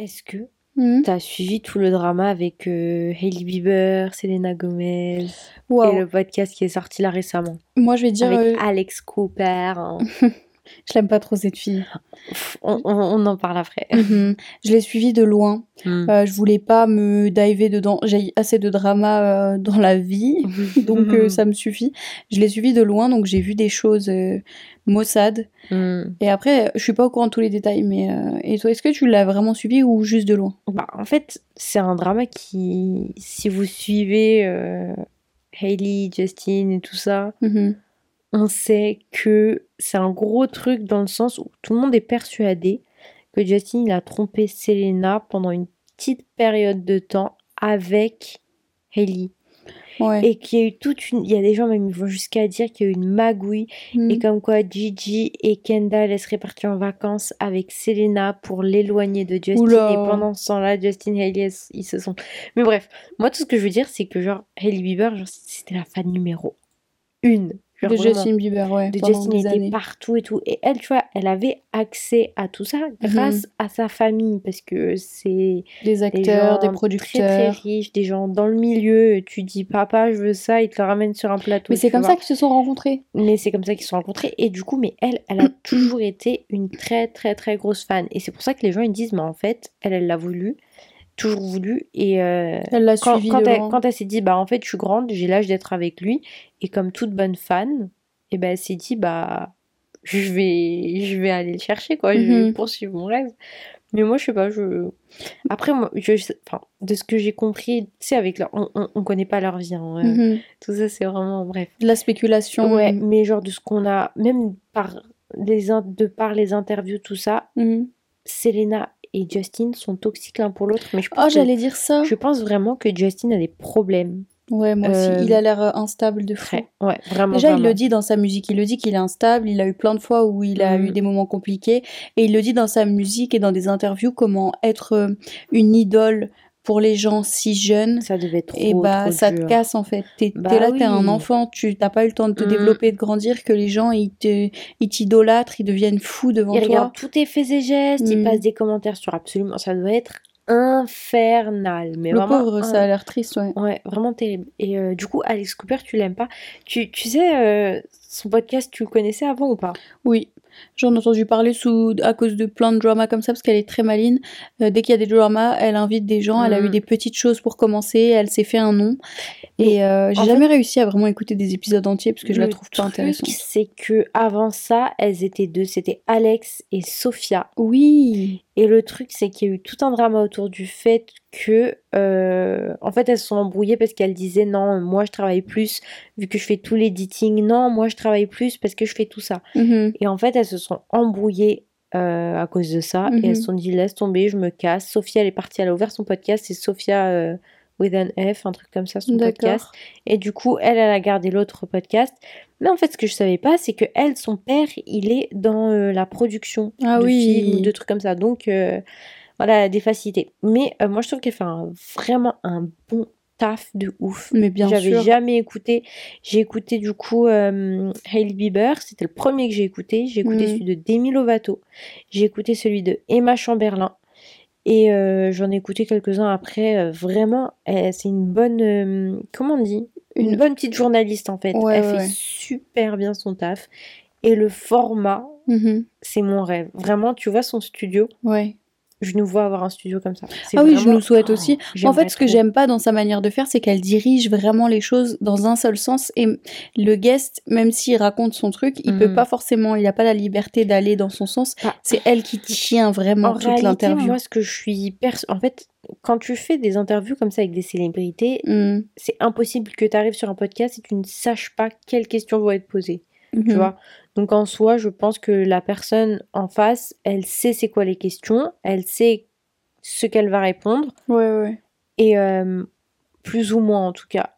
Est-ce que Mhm. t'as suivi tout le drama avec euh, Hailey Bieber, Selena Gomez et le podcast qui est sorti là récemment? Moi, je vais dire, avec euh, Alex Cooper hein. je l'aime pas trop cette fille. On, on- on en parle après. Mhm. Je l'ai suivie de loin. Mm. Euh, je voulais pas me diver dedans. J'ai assez de drama euh, dans la vie, donc euh, ça me suffit. Je l'ai suivie de loin, donc j'ai vu des choses maussades. Mm. Et après, je suis pas au courant de tous les détails. Mais et toi, est-ce que tu l'as vraiment suivi ou juste de loin? Bah, en fait, c'est un drama qui, si vous suivez Hailey, Justin et tout ça, Mhm. On sait que c'est un gros truc dans le sens où tout le monde est persuadé que Justin il a trompé Selena pendant une petite période de temps avec Hailey. Ouais. Et qu'il y a eu toute une. Il y a des gens même qui vont jusqu'à dire qu'il y a eu une magouille Mhm. et comme quoi Gigi et Kendall elles seraient partis en vacances avec Selena pour l'éloigner de Justin Oula. et pendant ce temps-là Justin et Hailey ils se sont mais bref moi tout ce que je veux dire c'est que genre Hailey Bieber genre, c'était la fan numéro une de Justin Bieber, ouais. de Justin était années. partout et tout et elle tu vois elle avait accès à tout ça grâce à sa famille parce que c'est Des des acteurs, gens des très très producteurs. riches des gens dans le milieu tu dis papa je veux ça ils te le ramènent sur un plateau Mais c'est comme vois. ça qu'ils se sont rencontrés. Mais c'est comme ça qu'ils se sont rencontrés. Et du coup, mais elle, elle a toujours été une très, très, très grosse fan. Et c'est pour ça que les gens, ils disent, mais en fait, elle, elle l'a voulu, toujours voulu. Et euh, Elle l'a quand, elle, loin. quand elle s'est dit, bah en fait, je suis grande, j'ai l'âge d'être avec lui. Et comme toute bonne fan, et ben elle s'est dit, bah je vais, je vais aller le chercher, quoi. Je vais Mhm. poursuivre mon rêve. Mais moi, je sais pas, je... Après, moi, je... enfin, de ce que j'ai compris, tu sais, avec leur... on, on, on connaît pas leur vie, hein, euh, Mhm. Tout ça, c'est vraiment... Bref. De la spéculation. Ouais, mais genre de ce qu'on a, même par les, in- de par les interviews, tout ça, Mhm. Selena et Justin sont toxiques l'un pour l'autre. Mais je pense, Oh, j'allais dire ça. je pense vraiment que Justin a des problèmes. Ouais, moi Euh, aussi. Il a l'air euh, instable de fou. Ouais, vraiment. Déjà, il le dit dans sa musique. Il le dit qu'il est instable. Il a eu plein de fois où il a eu des moments compliqués. Et il le dit dans sa musique et dans des interviews comment être euh, une idole pour les gens si jeunes. Ça devait être trop, Et bah, trop ça te casse en fait. T'es Bah là, t'es un oui. enfant, tu t'as pas eu le temps de te Mhm. développer, de grandir, que les gens ils te, ils t'idolâtrent, ils deviennent fous devant toi. regarde tous tes faits et gestes, il Mhm. passe des commentaires sur absolument. Ça doit être infernal. Mais Le vraiment. pauvre, ça a l'air triste, ouais. Ouais, vraiment terrible. Et euh, du coup, Alex Cooper, tu l'aimes pas? Tu, tu sais, euh, son podcast, tu le connaissais avant ou pas? Oui, j'en ai entendu parler sous, à cause de plein de dramas comme ça, parce qu'elle est très maline. Euh, dès qu'il y a des dramas, elle invite des gens, elle a eu Mhm. des petites choses pour commencer, elle s'est fait un nom. Et euh, j'ai jamais réussi à vraiment écouter des épisodes entiers, parce que je la Le trouve pas truc, intéressante. C'est que avant ça, elles étaient deux. C'était Alex et Sophia. Oui, Et le truc, c'est qu'il y a eu tout un drama autour du fait que, euh, en fait, elles se sont embrouillées parce qu'elles disaient non, moi je travaille plus vu que je fais tout l'editing. Non, moi je travaille plus parce que je fais tout ça. Mhm. Et en fait, elles se sont embrouillées euh, à cause de ça. Et elles se Mhm. sont dit laisse tomber, je me casse. Sophia, elle est partie, elle a ouvert son podcast. C'est Sophia euh, with an F, un truc comme ça, son podcast. Et du coup, elle, elle a gardé l'autre podcast. Mais en fait, ce que je savais pas, c'est que elle, son père, il est dans euh, la production Ah de oui. films ou de trucs comme ça. Donc, euh, voilà, des facilités. Mais euh, moi, je trouve qu'elle fait un- vraiment un bon taf de ouf. Mais bien J'avais sûr. jamais écouté. J'ai écouté du coup euh, Hailey Bieber, c'était le premier que j'ai écouté. J'ai écouté Mm. celui de Demi Lovato. J'ai écouté celui de Emma Chamberlain. Et euh, j'en ai écouté quelques-uns après. Euh, vraiment, euh, c'est une bonne. euh, comment on dit? Une bonne petite journaliste en fait. Ouais, Elle ouais, fait ouais. super bien son taf. Et le format, Mhm. c'est mon rêve. Vraiment, tu vois son studio? Ouais. Je nous vois avoir un studio comme ça. Ah oui, je nous souhaite Oh, aussi. En fait, ce que j'aime pas dans sa manière de faire, c'est qu'elle dirige vraiment les choses dans un seul sens. Et le guest, même s'il raconte son truc, il peut Mhm. pas forcément, il a pas la liberté d'aller dans son sens. Ah. C'est elle qui tient vraiment En toute l'interview. moi, ce que je suis pers- en fait, quand tu fais des interviews comme ça avec des célébrités, Mhm. c'est impossible que tu arrives sur un podcast et tu ne saches pas quelles questions vont être posées. Tu Mhm. vois Donc, en soi, je pense que la personne en face, elle sait c'est quoi les questions, elle sait ce qu'elle va répondre, Ouais, ouais. et euh, plus ou moins en tout cas.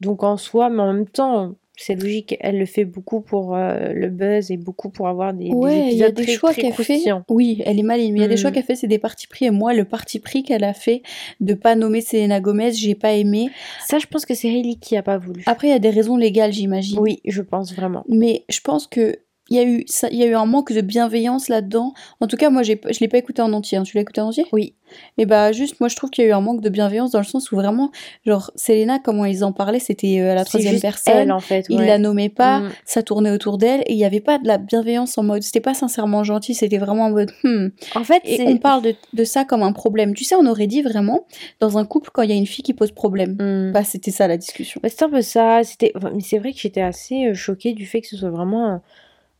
Donc, en soi, mais en même temps, c'est logique, elle le fait beaucoup pour euh, le buzz et beaucoup pour avoir des, des Ouais, il y a épisodes des très, choix qu'elle fait. Oui, elle est maligne, mais il y a des choix Mhm. qu'elle fait, c'est des partis pris. Et moi, le parti pris qu'elle a fait de pas nommer Selena Gomez, j'ai pas aimé. Ça, je pense que c'est Hailey qui a pas voulu. Après, il y a des raisons légales, j'imagine. Oui, je pense vraiment. Mais je pense que il y a eu ça, il y a eu un manque de bienveillance là-dedans. En tout cas, moi, j'ai, je l'ai pas écouté en entier. Hein. Tu l'as écouté en entier? Oui. Et bah juste, moi, je trouve qu'il y a eu un manque de bienveillance dans le sens où vraiment, genre, Selena, comment ils en parlaient, c'était euh, à la troisième personne. elle, en fait. Ils ouais. la nommaient pas, Mm. ça tournait autour d'elle, et il y avait pas de la bienveillance en mode, c'était pas sincèrement gentil, c'était vraiment en mode, hmm. En fait, Et on parle de, de ça comme un problème. Tu sais, on aurait dit vraiment, dans un couple, quand il y a une fille qui pose problème. Mm. Bah, c'était ça la discussion. Bah, c'est un peu ça. C'était... enfin, mais c'est vrai que j'étais assez euh, choquée du fait que ce soit vraiment.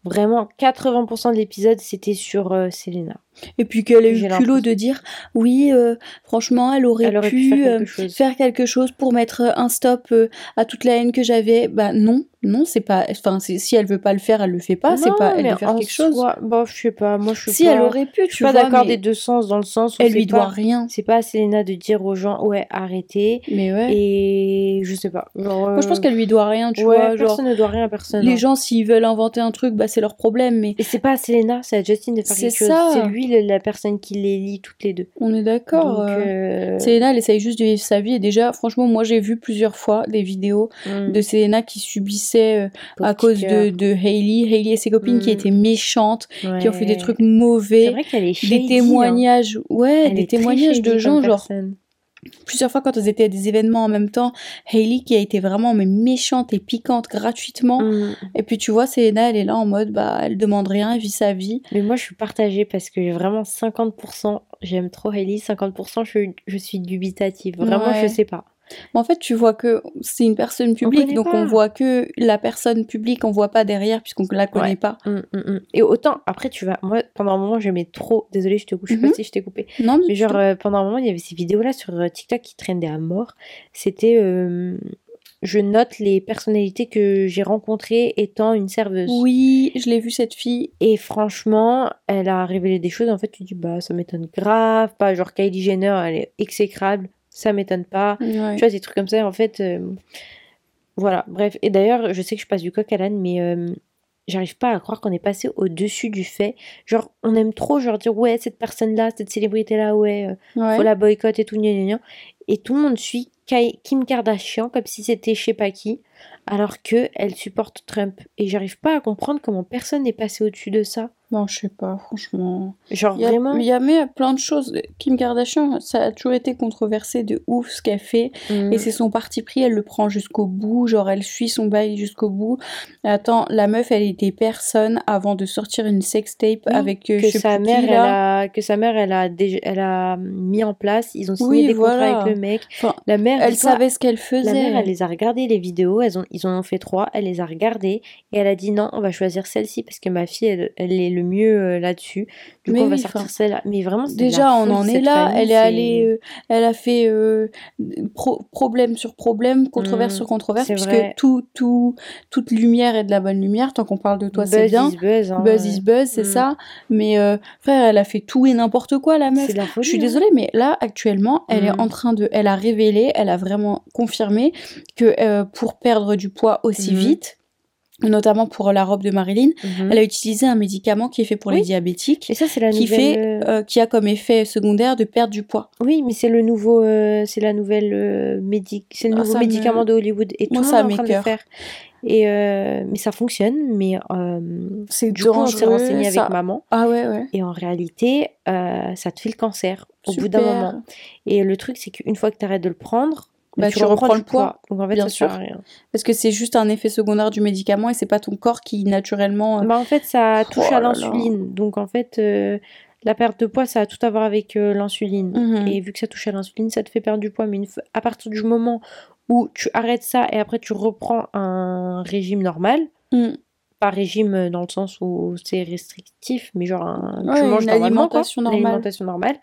Vraiment, 80% de l'épisode, c'était sur euh, Selena. Et puis qu'elle ait eu le culot de dire, oui, euh, franchement, elle aurait, Elle aurait pu, pu faire euh, quelque chose. faire quelque chose pour mettre un stop euh, à toute la haine que j'avais. Bah non, non, c'est pas. Enfin, si elle veut pas le faire, elle le fait pas. C'est pas elle doit faire quelque chose. Bah, je sais pas. Moi, je suis Si pas... elle aurait pu, Je suis pas d'accord des deux sens, dans le sens où elle lui pas... doit rien. C'est pas à Selena de dire aux gens, ouais, arrêtez. Mais ouais. Et je sais pas. Genre, Moi, je pense qu'elle lui doit rien, tu ouais, vois. Genre, personne ne doit rien à personne. les hein. gens, s'ils veulent inventer un truc, bah c'est leur problème. Mais Et c'est pas à Selena, c'est à Justin de faire quelque chose. C'est lui la personne qui les lit toutes les deux. on est d'accord. Euh, euh, Selena, elle essaye juste de vivre sa vie. Et déjà, franchement, moi, j'ai vu plusieurs fois des vidéos hmm, de Selena qui subissait euh, à cause de, de Hailey, Hailey et ses copines qui Mm. étaient méchantes, qui ont fait des trucs C'est mauvais, vrai qu'elle est des hein. témoignages, ouais, Elle des témoignages de gens, genre personne. Plusieurs fois quand elles étaient à des événements en même temps, Hailey qui a été vraiment mais méchante et piquante gratuitement. Hmm. Et puis tu vois, Selena, elle est là en mode bah elle demande rien, elle vit sa vie. Mais moi, je suis partagée parce que vraiment 50%, j'aime trop Hailey, 50% je, je suis dubitative. Vraiment, Ouais. je sais pas. Mais en fait, tu vois que c'est une personne publique, donc pas. on voit que la personne publique, on voit pas derrière puisqu'on la connaît Ouais. pas. Hmm, hmm, hmm. Et autant, après, tu vas. Moi, pendant un moment, j'aimais trop. Désolée, je te coupe, je sais pas Mhm. si je t'ai coupé. Non, mais genre, euh, pendant un moment, il y avait ces vidéos-là sur euh, TikTok qui traînaient à mort. C'était. euh, je note les personnalités que j'ai rencontrées étant une serveuse. oui, je l'ai vu cette fille. Et franchement, elle a révélé des choses. En fait, tu dis, bah, ça m'étonne grave. Pas genre Kylie Jenner, elle est exécrable. Ça m'étonne pas. Ouais. Tu vois, des trucs comme ça, en fait. euh, Voilà, bref. Et d'ailleurs, je sais que je passe du coq à l'âne, mais euh, j'arrive pas à croire qu'on est passé au-dessus du fait. Genre, on aime trop, genre, dire, ouais, cette personne-là, cette célébrité-là, ouais, euh, Ouais. faut la boycotter et tout, gna gna gna. Et tout le monde suit Kim Kardashian comme si c'était je sais pas qui, alors que elle supporte Trump. Et j'arrive pas à comprendre comment personne n'est passé au-dessus de ça. Je sais pas, franchement. Genre, Il y a, vraiment. il y a mais plein de choses. Kim Kardashian, ça a toujours été controversé de ouf ce qu'elle fait. Mm. Et c'est son parti pris, elle le prend jusqu'au bout, genre elle suit son bail jusqu'au bout. Attends, la meuf, elle était personne avant de sortir une sextape Oui, avec euh, que je sa mère, qui, elle a, que sa mère, elle a, déjà, elle a mis en place. Ils ont signé Oui, des contrats voilà. avec le mec. Enfin, La mère, elle savait ce qu'elle La faisait. mère, elle les a regardées les vidéos, elles ont, ils en ont fait trois, elle les a regardées et elle a dit non, on va choisir celle-ci parce que ma fille, elle, elle est le mieux euh, là-dessus. Du Mais coup, on va oui, sortir enfin, celle-là. Mais vraiment, Déjà, on en est là. famille, elle est allée, euh, elle a fait euh, pro- problème sur problème, controverse Mm, sur controverse, puisque vrai. tout, tout, toute lumière est de la bonne lumière. Tant qu'on parle de toi, c'est Buzz bien. is buzz. hein, Buzz is buzz, c'est Mm. ça. Mais euh, frère, elle a fait tout et n'importe quoi, la meuf. La folie. Je suis hein. désolée, mais là, actuellement, elle est en train de. Elle a révélé, elle a vraiment confirmé que pour perdre du poids aussi vite, notamment pour la robe de Marilyn, Mhm. elle a utilisé un médicament qui est fait pour les diabétiques, Et ça, c'est la qui, nouvelle. fait, euh, euh, qui a comme effet secondaire de perdre du poids. Oui, mais c'est le nouveau, euh, c'est la nouvelle euh, médic, c'est le Ah, nouveau me- médicament de Hollywood et tout Moi, ça est en train de le faire. Et mais ça fonctionne, mais C'est du coup on s'est renseigné avec maman Ah ouais, ouais. et en réalité ça te fait le cancer au bout d'un moment. Et le truc c'est qu'une fois que tu arrêtes de le prendre, Bah, tu, tu reprends, le poids, Donc en fait bien ça sert sûr. à rien. Parce que c'est juste un effet secondaire du médicament et c'est pas ton corps qui naturellement. euh, Bah en fait ça Oh touche à l'insuline. Donc en fait euh, la perte de poids ça a tout à voir avec euh, l'insuline. Mhm. Et vu que ça touche à l'insuline, ça te fait perdre du poids. Mais une à partir du moment où tu arrêtes ça et après tu reprends un régime normal, Mm. pas régime dans le sens où c'est restrictif, mais genre un- Ouais, tu manges une normalement, quoi, alimentation une alimentation normale,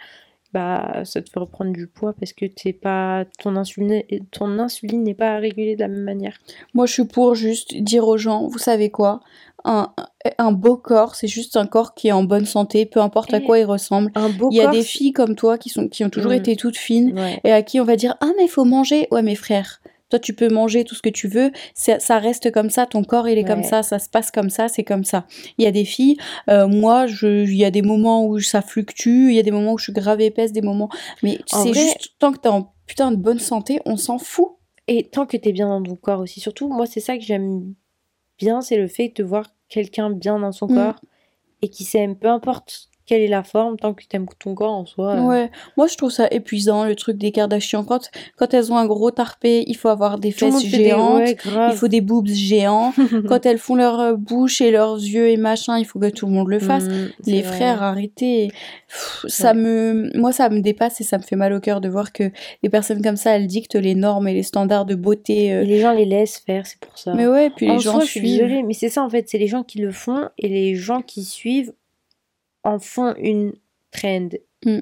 bah ça te fait reprendre du poids parce que t'es pas ton insuline, ton insuline n'est pas régulée de la même manière. Moi, je suis pour juste dire aux gens, vous savez quoi? Un, un beau corps, c'est juste un corps qui est en bonne santé, peu importe à Et quoi il ressemble. Un beau Il y a corps, des filles comme toi qui, sont, qui ont toujours Mm. été toutes fines Ouais. et à qui on va dire Ah, mais il faut manger. Ouais, mes frères, toi, tu peux manger tout ce que tu veux, ça, ça reste comme ça, ton corps, il est comme ça, ça se passe comme ça, c'est comme ça. Il y a des filles, euh, moi, je- il y a des moments où ça fluctue, il y a des moments où je suis grave épaisse, des moments. Mais c'est juste tant que t'es en putain de bonne santé, on s'en fout. Et tant que t'es bien dans ton corps aussi, surtout, moi, c'est ça que j'aime bien, c'est le fait de voir quelqu'un bien dans son Mm. corps et qui s'aime, peu importe quelle est la forme, tant que t'aimes ton corps en soi. euh, Ouais, moi je trouve ça épuisant le truc des Kardashian. Quand, quand elles ont un gros tarpé, il faut avoir des tout fesses des- géantes, ouais, il faut des boobs géants. quand elles font leur euh, bouche et leurs yeux et machin, il faut que tout le monde le fasse. Mm, c'est Les vrai. frères, arrêtez. Pff, ça me, moi, ça me dépasse et ça me fait mal au cœur de voir que des personnes comme ça, elles dictent les normes et les standards de beauté. euh. Et les gens les laissent faire, c'est pour ça. Mais ouais, puis les en gens soi, je suis suivent. désolée, mais c'est ça en fait, c'est les gens qui le font et les gens qui suivent en font une trend. Mm.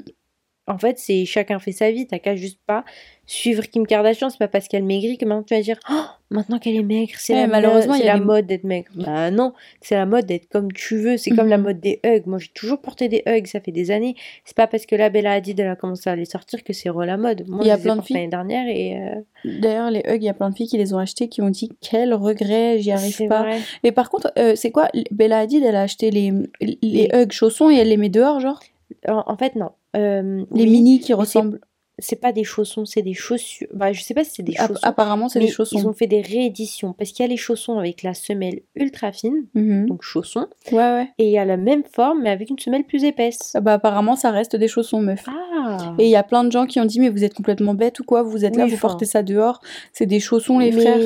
En fait, c'est chacun fait sa vie, t'as qu'à juste pas suivre Kim Kardashian, c'est pas parce qu'elle maigrit que maintenant tu vas dire oh, maintenant qu'elle est maigre, c'est Ouais, la, malheureusement, c'est la mode d'être maigre. Bah non, c'est la mode d'être comme tu veux, c'est comme la Mhm. mode des hugs. Moi, j'ai toujours porté des hugs, ça fait des années. C'est pas parce que la Bella Hadid elle a commencé à les sortir que c'est la mode. Moi, Il y a les plein de filles- l'année dernière et euh, D'ailleurs, les hugs, il y a plein de filles qui les ont achetés qui ont dit quel regret, j'y arrive pas. vrai. Et par contre, euh, c'est quoi Bella Hadid, elle a acheté les, les hugs chaussons et elle les met dehors, genre? En, en fait, non. Euh, Les mini qui ressemblent. C'est pas des chaussons, c'est des chaussures. Bah, je sais pas si c'est des chaussons. apparemment, c'est des chaussons. Ils ont fait des rééditions parce qu'il y a les chaussons avec la semelle ultra fine, Mhm. donc chaussons, Ouais, ouais. et il y a la même forme mais avec une semelle plus épaisse. Ah Bah, apparemment, ça reste des chaussons, meuf. Ah Et il y a plein de gens qui ont dit, mais vous êtes complètement bête ou quoi? Vous êtes là, vous portez ça dehors. C'est des chaussons, les Mais frères.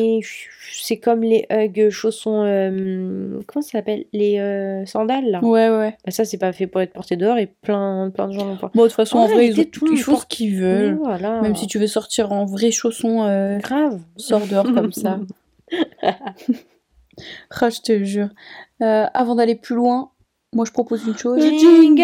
c'est comme les hugs chaussons. euh, comment ça s'appelle? Les euh, sandales là. Ouais, ouais. Bah, ça, c'est pas fait pour être porté dehors et plein, plein de gens l'ont pas. Bon, de toute façon, En en vrai, ils, ont- tout le ils font ce qu'ils Mais voilà. Même si tu veux sortir en vrais chaussons, euh, Grave. sors dehors comme ça. Ah, je te jure. Euh, avant d'aller plus loin, moi je propose une chose. Le jingle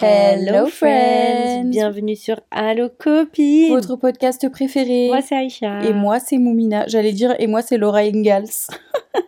Hello friends Bienvenue sur Allo Copine Votre podcast préféré. Moi c'est Aïcha Et moi c'est Moumina. J'allais dire et moi c'est Laura Ingalls.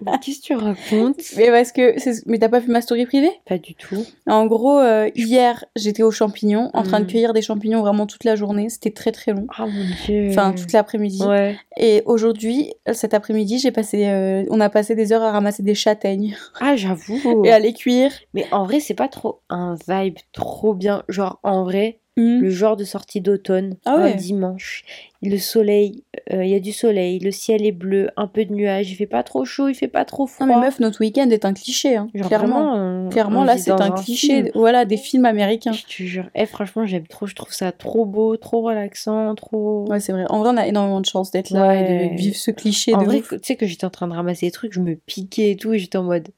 Mais Qu'est-ce que tu racontes? Mais parce que c'est- mais t'as pas vu ma story privée? Pas du tout. En gros, euh, hier j'étais aux champignons, en train de Mhm. cueillir des champignons vraiment toute la journée. C'était très très long. Ah mon dieu Enfin toute l'après-midi. Ouais. Et aujourd'hui, cet après-midi, j'ai passé, euh, on a passé des heures à ramasser des châtaignes Ah j'avoue et à les cuire. Mais en vrai c'est pas trop un vibe trop bien. Genre en vrai, Mhm. le genre de sortie d'automne, Ah un ouais. dimanche. Le soleil, euh, il y a du soleil, le ciel est bleu, un peu de nuages, il fait pas trop chaud, il fait pas trop froid. Non mais meuf, notre week-end est un cliché, hein, Genre clairement. vraiment, Clairement, là, c'est un cliché, film. voilà, des films américains. Je te jure. Eh, franchement, j'aime trop. Je trouve ça trop beau, trop relaxant, trop. Ouais, c'est vrai. En vrai, on a énormément de chance d'être là et de vivre ce cliché en de vrai, tu sais que j'étais en train de ramasser des trucs, je me piquais et tout, et j'étais en mode.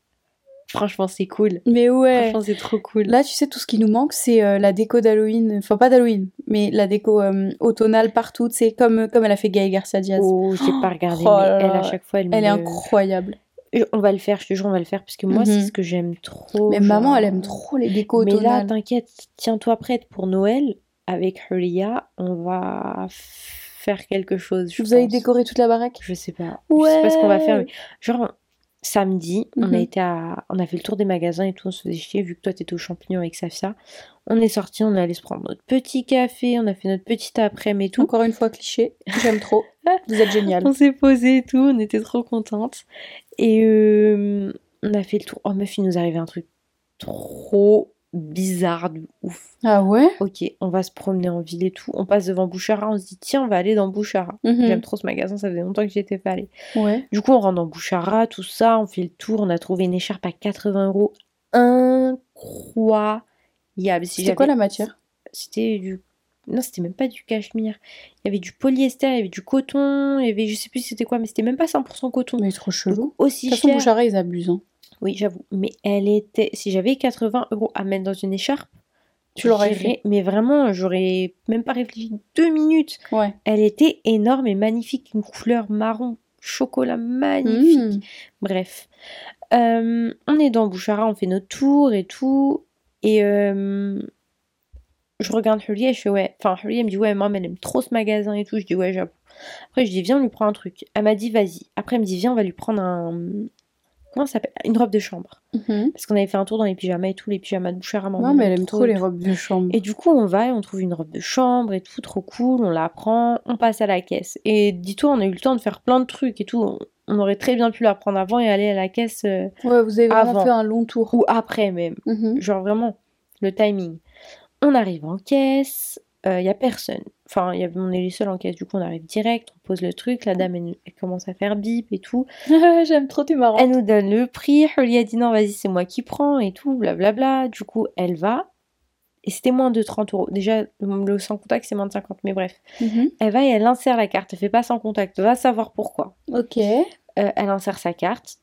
Franchement, c'est cool. Mais ouais. Franchement, c'est trop cool. Là, tu sais, tout ce qui nous manque, c'est euh, la déco d'Halloween. Enfin, pas d'Halloween, mais la déco euh, automnale partout. C'est comme, comme elle a fait Gaël Garcia Diaz. Oh, j'ai pas regardé, Oh mais elle, à chaque fois, elle, Elle est incroyable. On va le faire, je te jure, on va le faire, parce que moi, c'est Mhm. ce que j'aime trop. Mais genre- maman, elle aime trop les décos Mais là, automnales. t'inquiète, tiens-toi prête pour Noël. Avec Huria, on va faire quelque chose. je Vous pense. décoré toute la baraque? Je sais pas. Je sais pas ce qu'on va faire. Ouais. mais Genre, samedi, on Mhm. a été à... on a fait le tour des magasins et tout, on se faisait chier, vu que toi t'étais aux champignons avec Safia. On est sorti, on est allé se prendre notre petit café, on a fait notre petit après-midi et tout. Encore une fois, cliché. J'aime trop. Vous êtes génial. On s'est posé et tout, on était trop contentes. Et euh, on a fait le tour. Oh meuf, il nous arrivait un truc trop bizarre de ouf. Ah ouais? Ok, on va se promener en ville et tout. On passe devant Bouchara, on se dit tiens, on va aller dans Bouchara. Mhm. J'aime trop ce magasin, ça faisait longtemps que j'y étais pas allée. Ouais. Du coup, on rentre dans Bouchara, tout ça, on fait le tour, on a trouvé une écharpe à 80 euros. Incroyable. Si C'était quoi la matière? C'était du. Non, c'était même pas du cachemire. Il y avait du polyester, il y avait du coton, il y avait. Je sais plus c'était quoi, mais c'était même pas 100% coton. Mais trop chelou. Donc, aussi De toute façon, cher. Bouchara, ils abusent. hein. Oui, j'avoue. Mais elle était. Si j'avais 80 euros à mettre dans une écharpe, Tu l'aurais j'irais- Mais vraiment, j'aurais même pas réfléchi deux minutes. Ouais. Elle était énorme et magnifique, une couleur marron chocolat magnifique. Mmh. Bref, Euh, on est dans Bouchara, on fait notre tour et tout. Et euh, je regarde Hulia et je fais ouais. Enfin, Hulia elle me dit ouais, maman, elle aime trop ce magasin et tout. Je dis ouais, j'avoue. Après, je dis viens, on lui prend un truc. Elle m'a dit vas-y. Après, elle me dit viens, on va lui prendre un, comment ça s'appelle? Une robe de chambre. Mhm. Parce qu'on avait fait un tour dans les pyjamas et tout, les pyjamas de bouchard à maman. Non, mais elle aime trop les robes de chambre. Et du coup, on va et on trouve une robe de chambre et tout, trop cool, on la prend, on passe à la caisse. Et dis-toi, on a eu le temps de faire plein de trucs et tout. On, aurait très bien pu la prendre avant et aller à la caisse euh, Ouais, vous avez vraiment Avant. fait un long tour. ou après même. Mhm. Genre vraiment, le timing. On arrive en caisse, il y a personne. Enfin, y a, on est les seuls en caisse, du coup on arrive direct, on pose le truc, la dame elle, elle commence à faire bip et tout. J'aime trop, t'es marrant. Elle nous donne le prix, Holly a dit non vas-y c'est moi qui prends et tout, blablabla. Du coup elle va, et c'était moins de 30 euros. Déjà le sans contact c'est moins de 50, mais bref. Mhm. Elle va et elle insère la carte, elle fait pas sans contact, va savoir pourquoi. Ok. Euh, elle insère sa carte.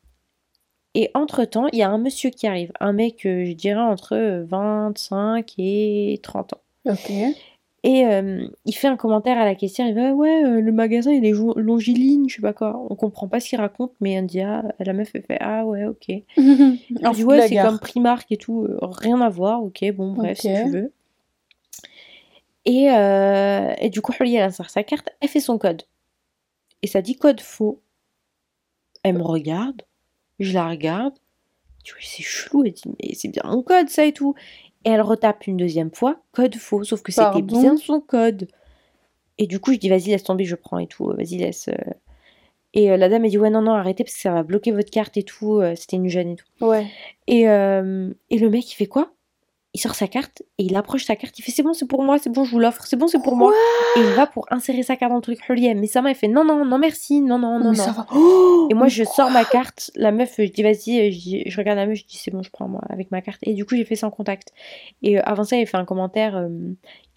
Et entre-temps, il y a un monsieur qui arrive, un mec, euh, je dirais, entre euh, 25 et 30 ans. Ok. Et euh, il fait un commentaire à la caissière, il va ouais, euh, le magasin il est longiligne, je sais pas quoi. On comprend pas ce qu'il raconte, mais on dit ah, la meuf elle fait ah ouais, ok. Fou dit ouais, c'est comme Primark et tout, euh, rien à voir, ok, bon, bref, si tu veux. Et, et du coup, Holly, elle insère sa carte, elle fait son code. Et ça dit code faux. Elle me regarde, je la regarde, je dis, Oui, c'est chelou, elle dit, mais c'est bien mon code, ça et tout. Et elle retape une deuxième fois, code faux, sauf que c'était bien son code. Et du coup, je dis, vas-y, laisse tomber, je prends et tout, vas-y, laisse. euh. Et euh, la dame, elle dit, ouais, non, non, arrêtez, parce que ça va bloquer votre carte et tout, euh, c'était une jeune et tout. Ouais. Et, euh, et le mec, il fait quoi? Il sort sa carte et il approche sa carte. Il fait c'est bon, c'est pour moi, c'est bon, je vous l'offre, c'est bon, c'est pour moi. Et il va pour insérer sa carte dans le truc relié. Mais sa main, elle fait non, non, non, merci, non, non, non, non. Oh Et moi, je sors ma carte. La meuf, je dis vas-y, euh, je, regarde la meuf, je dis c'est bon, je prends moi avec ma carte. Et du coup, j'ai fait sans contact. Et euh, avant ça, il fait un commentaire. euh,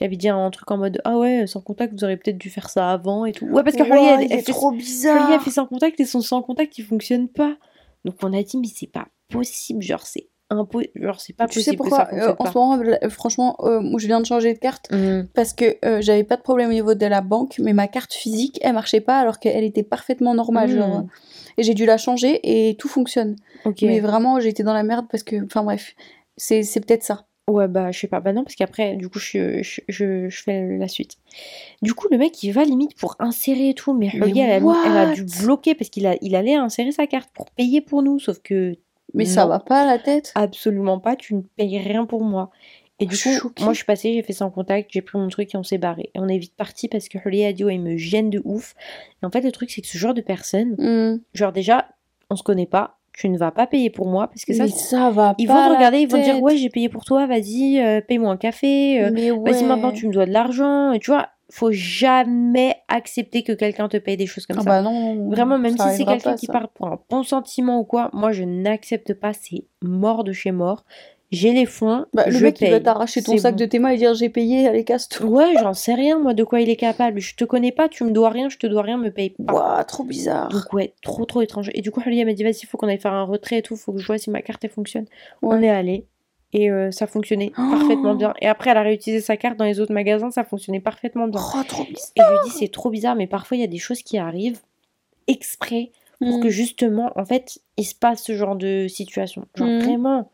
il avait dit un truc en mode ah ouais, sans contact, vous auriez peut-être dû faire ça avant et tout. Ouais, parce que Ouah, elle, il elle est fait trop bizarre. fait sans contact et son sans contact, il fonctionne pas. Donc on a dit mais c'est pas possible, genre c'est impossible, genre c'est pas Tu possible sais pourquoi que ça euh, En ce moment, là, franchement, euh, je viens de changer de carte Mhm. parce que euh, j'avais pas de problème au niveau de la banque, mais ma carte physique, elle marchait pas alors qu'elle était parfaitement normale. Genre, et j'ai dû la changer et tout fonctionne. Mais vraiment, j'ai été dans la merde parce que, enfin bref, c'est peut-être ça. Ouais, bah, je sais pas. Bah non, parce qu'après, du coup, je, je, je, je fais la suite. Du coup, le mec, il va limite pour insérer et tout, mais Mais Holly, elle, a- elle a dû bloquer parce qu'il a, il allait insérer sa carte pour payer pour nous, sauf que Mais ça va pas à la tête. absolument pas, tu ne payes rien pour moi. Et du coup, choquée. moi, je suis passée, j'ai fait sans contact, j'ai pris mon truc et on s'est barré. Et on est vite parti parce que Holly a dit, ouais, il me gêne de ouf. Et en fait, le truc, c'est que ce genre de personne, Hmm. genre déjà, on se connaît pas, tu ne vas pas payer pour moi parce que ça, mais ça va ils pas vont te regarder, ils vont te dire, ouais, j'ai payé pour toi, vas-y, euh, paye-moi un café. euh, Mais Vas-y, maintenant ouais. tu me dois de l'argent. Et tu vois, faut jamais accepter que quelqu'un te paye des choses comme Ah ça. bah non. Vraiment, même ça si c'est quelqu'un qui part pour un bon sentiment ou quoi, moi je n'accepte pas, c'est mort de chez mort. J'ai les fonds, Bah, le je mec, il va paye. t'arracher ton sac bon. de tes mains et dire j'ai payé, allez, casse-toi. Ouais, j'en sais rien, moi, de quoi il est capable. Je te connais pas, tu me dois rien, je te dois rien, me paye pas. Ouah, trop bizarre. Donc ouais, trop trop étrange. Et du coup, elle m'a dit, vas-y, faut qu'on aille faire un retrait et tout, faut que je vois si ma carte elle fonctionne. On est allé. Et euh, ça fonctionnait Oh parfaitement bien. Et après, elle a réutilisé sa carte dans les autres magasins, ça fonctionnait parfaitement bien. Oh, trop bizarre. Et je lui dis, c'est trop bizarre, mais parfois il y a des choses qui arrivent exprès pour que Hmm. justement, en fait, il se passe ce genre de situation. Genre Mhm. vraiment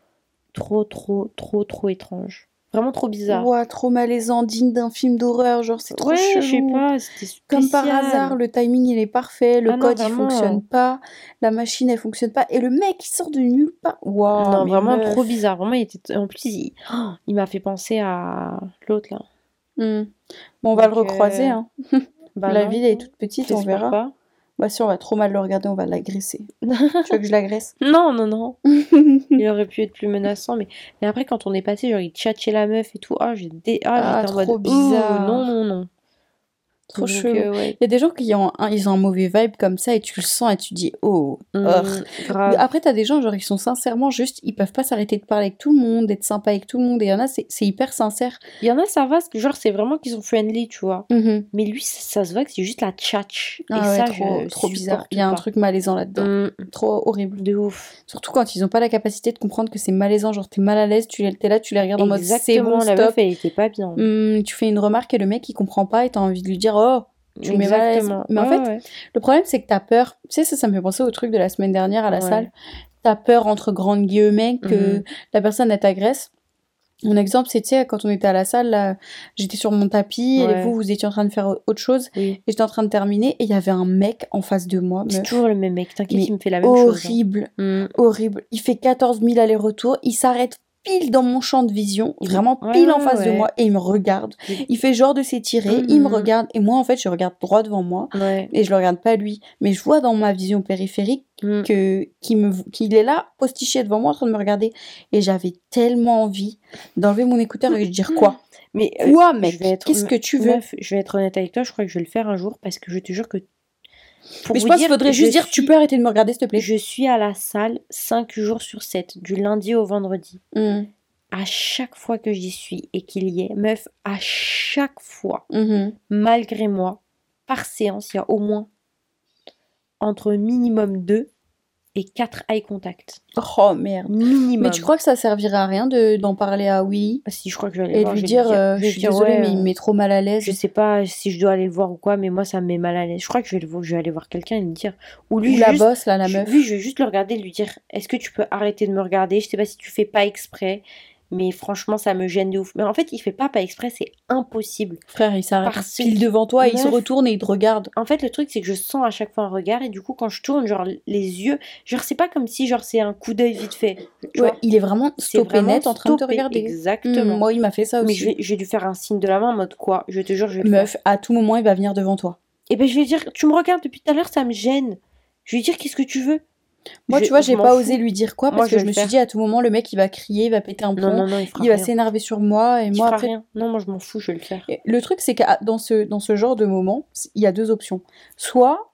trop, trop, trop, trop étrange. Vraiment trop bizarre. Ouah, trop malaisant, digne d'un film d'horreur, genre c'est trop ouais, je sais chelou. pas, c'était Comme par hasard, le timing il est parfait, le Ah non, code il vraiment. fonctionne pas, la machine elle fonctionne pas, et le mec il sort de nulle part. Waouh, non, vraiment meuf. trop bizarre. Vraiment, il était. En plus, il, oh, il m'a fait penser à l'autre là. Hmm. Bon, on va le recroiser, euh, hein. Bah la non, ville est toute petite, on verra. pas. Bah si on va trop mal le regarder, on va l'agresser. tu veux que je l'agresse? Non, non, non. Il aurait pu être plus menaçant, mais, mais après, quand on est passé, genre, il tchatchait la meuf et tout. Ah, j'ai dé... ah, Ah, j'étais en mode. bizarre. non, non, non. Trop Donc, chelou. euh, ouais. Il y a des gens qui ont un, ils ont un mauvais vibe comme ça et tu le sens et tu dis oh. Urgh. grave. Après, t'as des gens, genre, ils sont sincèrement juste, ils peuvent pas s'arrêter de parler avec tout le monde, d'être sympa avec tout le monde. Et il y en a, c'est hyper sincère. Il y en a, ça va, c'est- genre, c'est vraiment qu'ils sont friendly, tu vois. Mhm. Mais lui, ça, ça se voit que c'est juste la tchatch. Ah et ouais, ça, trop, je trop bizarre. Il y a un pas. truc malaisant là-dedans. Hum, Trop horrible. de ouf. Surtout quand ils ont pas la capacité de comprendre que c'est malaisant. Genre, t'es mal à l'aise, tu es là, tu les regardes en mode c'est Exactement, bon, la stop. meuf, elle était pas bien. Hum, tu fais une remarque et le mec il comprend pas et t'as envie de lui dire oh. tu. Exactement. Mais en fait, ouais. Le problème, c'est que t'as peur. Tu sais, ça, ça me fait penser au truc de la semaine dernière à la Ouais. salle. T'as peur, entre grandes guillemets, que Mhm. la personne, elle t'agresse. Mon exemple, c'est, tu sais, quand on était à la salle, là, j'étais sur mon tapis, et vous, vous étiez en train de faire autre chose, Oui. et j'étais en train de terminer, et il y avait un mec en face de moi, C'est toujours le même mec, t'inquiète, il me fait la même chose. hein. horrible, Mm. horrible. Il fait 14 000 allers-retours, il s'arrête pile dans mon champ de vision, vraiment Ouais, pile en ouais, face de moi, et il me regarde. Il- fait genre de s'étirer, il me Mhm. regarde, et moi, en fait, je regarde droit devant moi, Ouais. et je le regarde pas lui, mais je vois dans ma vision périphérique Mm. que qu'il me qu'il est là postiché devant moi en train de me regarder et j'avais tellement envie d'enlever mon écouteur et de dire quoi? Mais euh, quoi mec? qu'est-ce que tu veux? Meuf, je vais être honnête avec toi, je crois que je vais le faire un jour parce que je te jure que. Pour mais je pense qu'il faudrait juste dire tu suis- peux arrêter de me regarder s'il te plaît Je suis à la salle 5 jours sur 7, du lundi au vendredi. Mhm. À chaque fois que j'y suis et qu'il y est, meuf, à chaque fois, Mhm. malgré moi, par séance, il y a au moins entre minimum 2 et 4 eye contact. oh merde Minimum. mais tu crois que ça servirait à rien de d'en parler à Willy Ah, Si, je crois que je vais aller et voir, lui je vais dire euh, je je suis dire, désolée ouais, mais il euh, me met trop mal à l'aise Je sais pas si je dois aller le voir ou quoi, mais moi ça me met mal à l'aise. Je crois que je vais, le voir, je vais aller voir quelqu'un et lui dire. Ou lui, ou la juste, bosse là la je- meuf lui, je vais juste le regarder et lui dire Est-ce que tu peux arrêter de me regarder? Je sais pas si tu fais pas exprès, mais franchement ça me gêne de ouf. Mais en fait, il fait pas pas exprès, c'est impossible. frère il s'arrête Parce pile devant toi il se retourne et il te regarde En fait, le truc c'est que je sens à chaque fois un regard et du coup, quand je tourne, genre les yeux, genre c'est pas comme si genre c'est un coup d'œil vite fait. Tu ouais vois il est vraiment stoppé vraiment net en train de te regarder Exactement. Mhm, moi il m'a fait ça mais aussi je vais lui faire un signe de la main en mode quoi Je te jure, je vais faire. meuf à tout moment il va venir devant toi Et ben je vais lui dire, tu me regardes depuis tout à l'heure, ça me gêne. Je vais lui dire, qu'est-ce que tu veux? Moi, Je- tu vois, j'ai pas fous. osé lui dire quoi parce que je me suis dit à tout moment, le mec il va crier, il va péter un plomb, Non, non, non, il va s'énerver sur moi et Il moi après. rien. Non, moi je m'en fous, je vais le faire. Et Le truc, c'est que dans ce, dans ce genre de moment, il y a deux options. Soit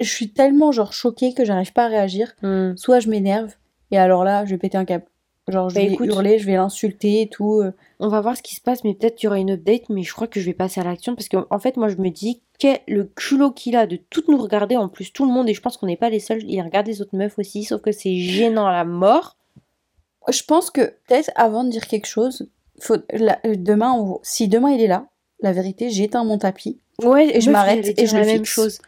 je suis tellement genre choquée que j'arrive pas à réagir, Hmm. soit je m'énerve et alors là, je vais péter un câble. Genre, je Bah, vais écoute. hurler, je vais l'insulter et tout. euh. On va voir ce qui se passe, mais peut-être qu'il y aura une update, mais je crois que je vais passer à l'action parce qu'en en fait, moi je me dis, quel le culot qu'il a de toutes nous regarder, en plus tout le monde, et je pense qu'on n'est pas les seuls, il regarde les autres meufs aussi, sauf que c'est gênant à la mort. Je pense que peut-être avant de dire quelque chose, faut, demain, on- si demain il est là, la vérité, j'éteins mon tapis, Ouais, Et je m'arrête et je la le même fixe. chose.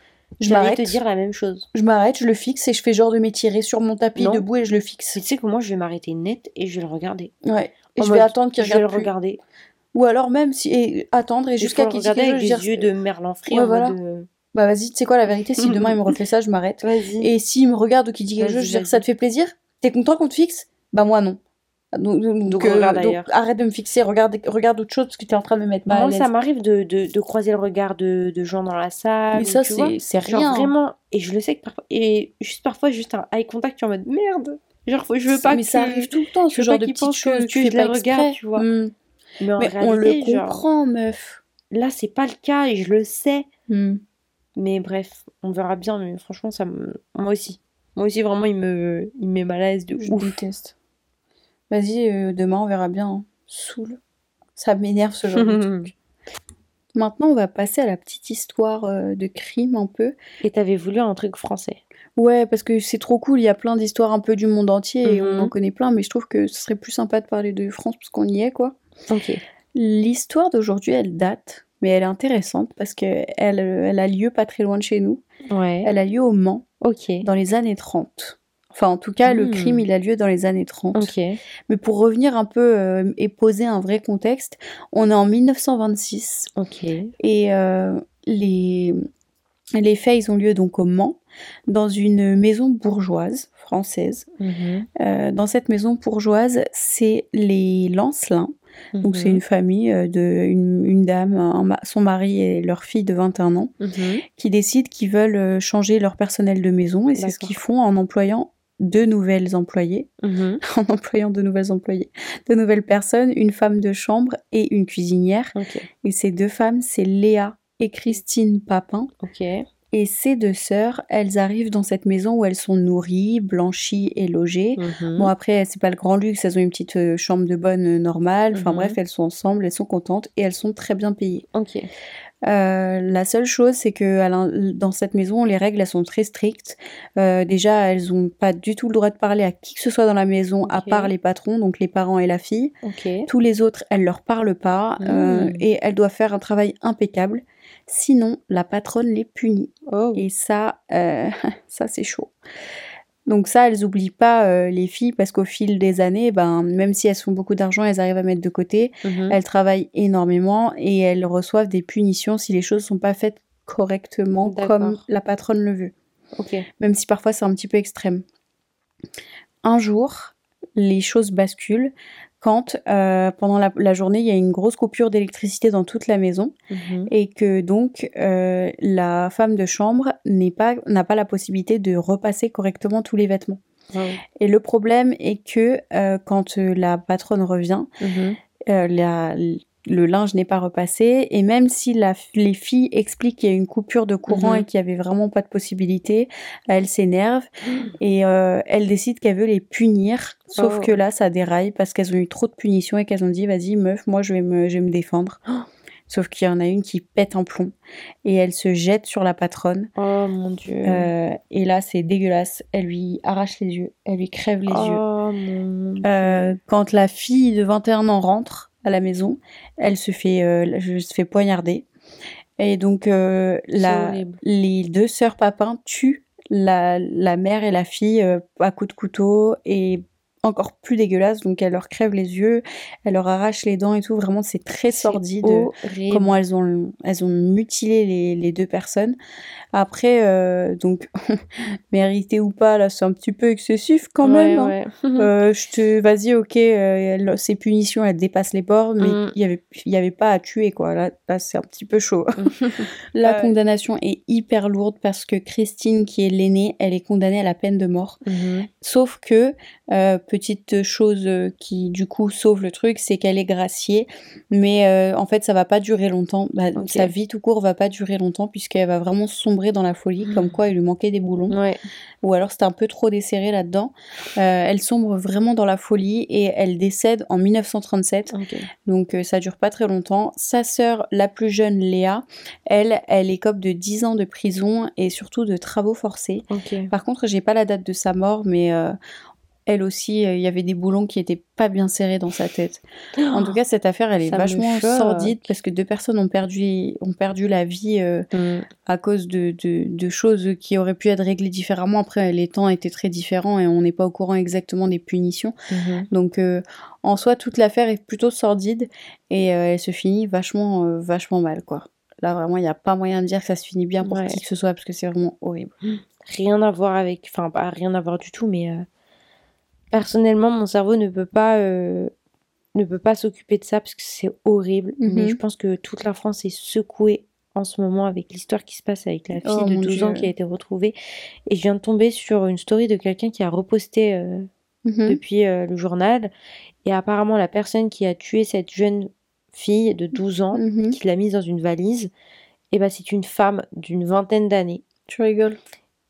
je m'arrête, te dire la même chose. je m'arrête, je le fixe et je fais genre de m'étirer sur mon tapis Non. debout et je le Mais fixe. tu sais que moi je vais m'arrêter net et je vais le regarder. Ouais. Et En je vais attendre qu'il Je vais le regarde plus. regarder. Ou alors même si et attendre et jusqu'à qu'il regarder quelque avec chose, des yeux de Merlin Free Ouais, voilà. mode, euh, bah vas-y, tu sais quoi la vérité, si demain il me refait ça, je m'arrête. Et s'il me regarde ou qu'il dit quelque chose, je veux dire ça te fait plaisir? T'es content qu'on te fixe? Bah moi non. Donc, donc, euh, donc, arrête de me fixer, regarde, regarde autre chose parce que t'es en train de me mettre mal à Moi, ça m'arrive de, de, de croiser le regard de, de gens dans la salle. Mais ça tu c'est Genre rien. vraiment, et je le sais que parfois, et juste parfois, juste un eye contact, tu es en mode merde. Genre, je veux pas mais que. ça arrive tout le temps, ce genre de petites choses, que tu fais pas exprès. tu vois. Hmm. Mais en Mais on le réalité, genre, comprend, meuf. là, c'est pas le cas et je le sais. Hmm. Mais bref, on verra bien. Mais franchement, ça me. Moi aussi. Moi aussi, vraiment, il me, il me met mal à l'aise de Je ouf. déteste. Vas-y, euh, demain on verra bien. hein. Saoule. Ça m'énerve ce genre de truc. Maintenant, on va passer à la petite histoire euh, de crime un peu. Et t'avais voulu un truc français. Ouais, parce que c'est trop cool, il y a plein d'histoires un peu du monde entier et on Mhm. en connaît plein, mais je trouve que ce serait plus sympa de parler de France parce qu'on y est, quoi. L'histoire d'aujourd'hui, elle date, mais elle est intéressante parce qu'elle elle a lieu pas très loin de chez nous. Ouais. Elle a lieu au Mans, dans les années 30. Enfin, en tout cas, le Hmm. crime, il a lieu dans les années 30. Ok. Mais pour revenir un peu euh, et poser un vrai contexte, on est en 1926 Ok. et euh, les, les faits, ils ont lieu donc au Mans, dans une maison bourgeoise française. Mhm. Euh, dans cette maison bourgeoise, c'est les Donc c'est Mhm. une famille euh, de une, une dame, un son mari et leur fille de 21 ans Mhm. qui décident qu'ils veulent euh, changer leur personnel de maison et c'est ce qu'ils font en employant deux nouvelles employées, Mhm. en employant deux nouvelles employées, deux nouvelles personnes, une femme de chambre et une cuisinière. Et ces deux femmes, c'est Léa et Christine Papin. Et ces deux sœurs, elles arrivent dans cette maison où elles sont nourries, blanchies et logées. Mhm. Bon après, c'est pas le grand luxe, elles ont une petite euh, chambre de bonne euh, normale. Enfin Mhm. bref, elles sont ensemble, elles sont contentes et elles sont très bien payées. Ok. Euh, la seule chose, c'est que dans cette maison, les règles elles sont très strictes. Euh, déjà, elles ont pas du tout le droit de parler à qui que ce soit dans la maison, à part les patrons, donc les parents et la fille. Tous les autres, elles leur parlent pas euh, Mm. et elles doivent faire un travail impeccable. Sinon, la patronne les punit. Oh. Et ça, euh, ça c'est chaud. Donc ça, elles oublient pas euh, les filles parce qu'au fil des années, ben même si elles font beaucoup d'argent, elles arrivent à mettre de côté. Mhm. Elles travaillent énormément et elles reçoivent des punitions si les choses sont pas faites correctement comme la patronne le veut. Même si parfois c'est un petit peu extrême. Un jour, les choses basculent quand euh, pendant la, la journée il y a une grosse coupure d'électricité dans toute la maison Mhm. et que donc euh, la femme de chambre n'est pas n'a pas la possibilité de repasser correctement tous les vêtements. Wow. Et le problème est que euh, quand euh, la patronne revient, euh, la- le linge n'est pas repassé et même si la, les filles expliquent qu'il y a une coupure de courant Mhm. et qu'il y avait vraiment pas de possibilité, elle s'énerve et euh, elle décide qu'elle veut les punir. Sauf Oh. que là, ça déraille parce qu'elles ont eu trop de punitions et qu'elles ont dit vas-y meuf, moi je vais me, je vais me défendre. Oh. Sauf qu'il y en a une qui pète un plomb et elle se jette sur la patronne. Oh mon dieu. Euh, et là, c'est dégueulasse. Elle lui arrache les yeux, elle lui crève les yeux. oh mon dieu. Euh, quand la fille de 21 ans rentre à la maison, elle se fait, euh, je se fait poignarder. Et donc, euh, la, les deux sœurs Papin tuent la, la mère et la fille euh, à coups de couteau et encore plus dégueulasse. Donc, elle leur crève les yeux, elle leur arrache les dents et tout. Vraiment, c'est très sordide horrible. comment elles ont, elles ont mutilé les, les deux personnes. Après, euh, donc, mérité ou pas, là, c'est un petit peu excessif quand Ouais, même. hein. ouais. Euh, je te, vas-y, ok, euh, ces punitions, elles dépassent les bords, mais Mm. il y avait, y avait pas à tuer, quoi. Là, là c'est un petit peu chaud. La Euh, condamnation est hyper lourde parce que Christine, qui est l'aînée, elle est condamnée à la peine de mort. Mhm. Sauf que, euh, petite chose euh, qui du coup sauve le truc, c'est qu'elle est graciée, mais euh, en fait ça va pas durer longtemps. Bah. Sa vie tout court va pas durer longtemps puisqu'elle va vraiment sombrer dans la folie, Mm. comme quoi il lui manquait des boulons, Ouais. ou alors c'était un peu trop desserré là-dedans. Euh, elle sombre vraiment dans la folie et elle décède en 1937, Ok. donc euh, ça dure pas très longtemps. Sa sœur, la plus jeune, Léa, elle, elle écope de 10 ans de prison et surtout de travaux forcés. Par contre, j'ai pas la date de sa mort, mais elle aussi, euh, il y avait des boulons qui étaient pas bien serrés dans sa tête. En tout cas, cette affaire, elle est Ça vachement sordide parce que deux personnes ont perdu, ont perdu la vie euh, Mm. à cause de, de, de choses qui auraient pu être réglées différemment. Après, les temps étaient très différents et on n'est pas au courant exactement des punitions. Mhm. Donc, euh, en soi, toute l'affaire est plutôt sordide et euh, elle se finit vachement, vachement mal, quoi. Là, vraiment, il n'y a pas moyen de dire que ça se finit bien pour Ouais. qui que ce soit parce que c'est vraiment horrible. Rien à voir avec. Enfin, pas rien à voir du tout, mais. Personnellement, mon cerveau ne peut pas. euh, ne peut pas s'occuper de ça parce que c'est horrible. Mais Mhm. je pense que toute la France est secouée en ce moment avec l'histoire qui se passe avec la fille Oh de mon 12 ans qui a été retrouvée. Et je viens de tomber sur une story de quelqu'un qui a reposté euh, Mhm. depuis euh, le journal. Et apparemment, la personne qui a tué cette jeune fille de 12 ans, Mhm. qui l'a mise dans une valise, et ben, c'est une femme d'une vingtaine d'années. Tu rigoles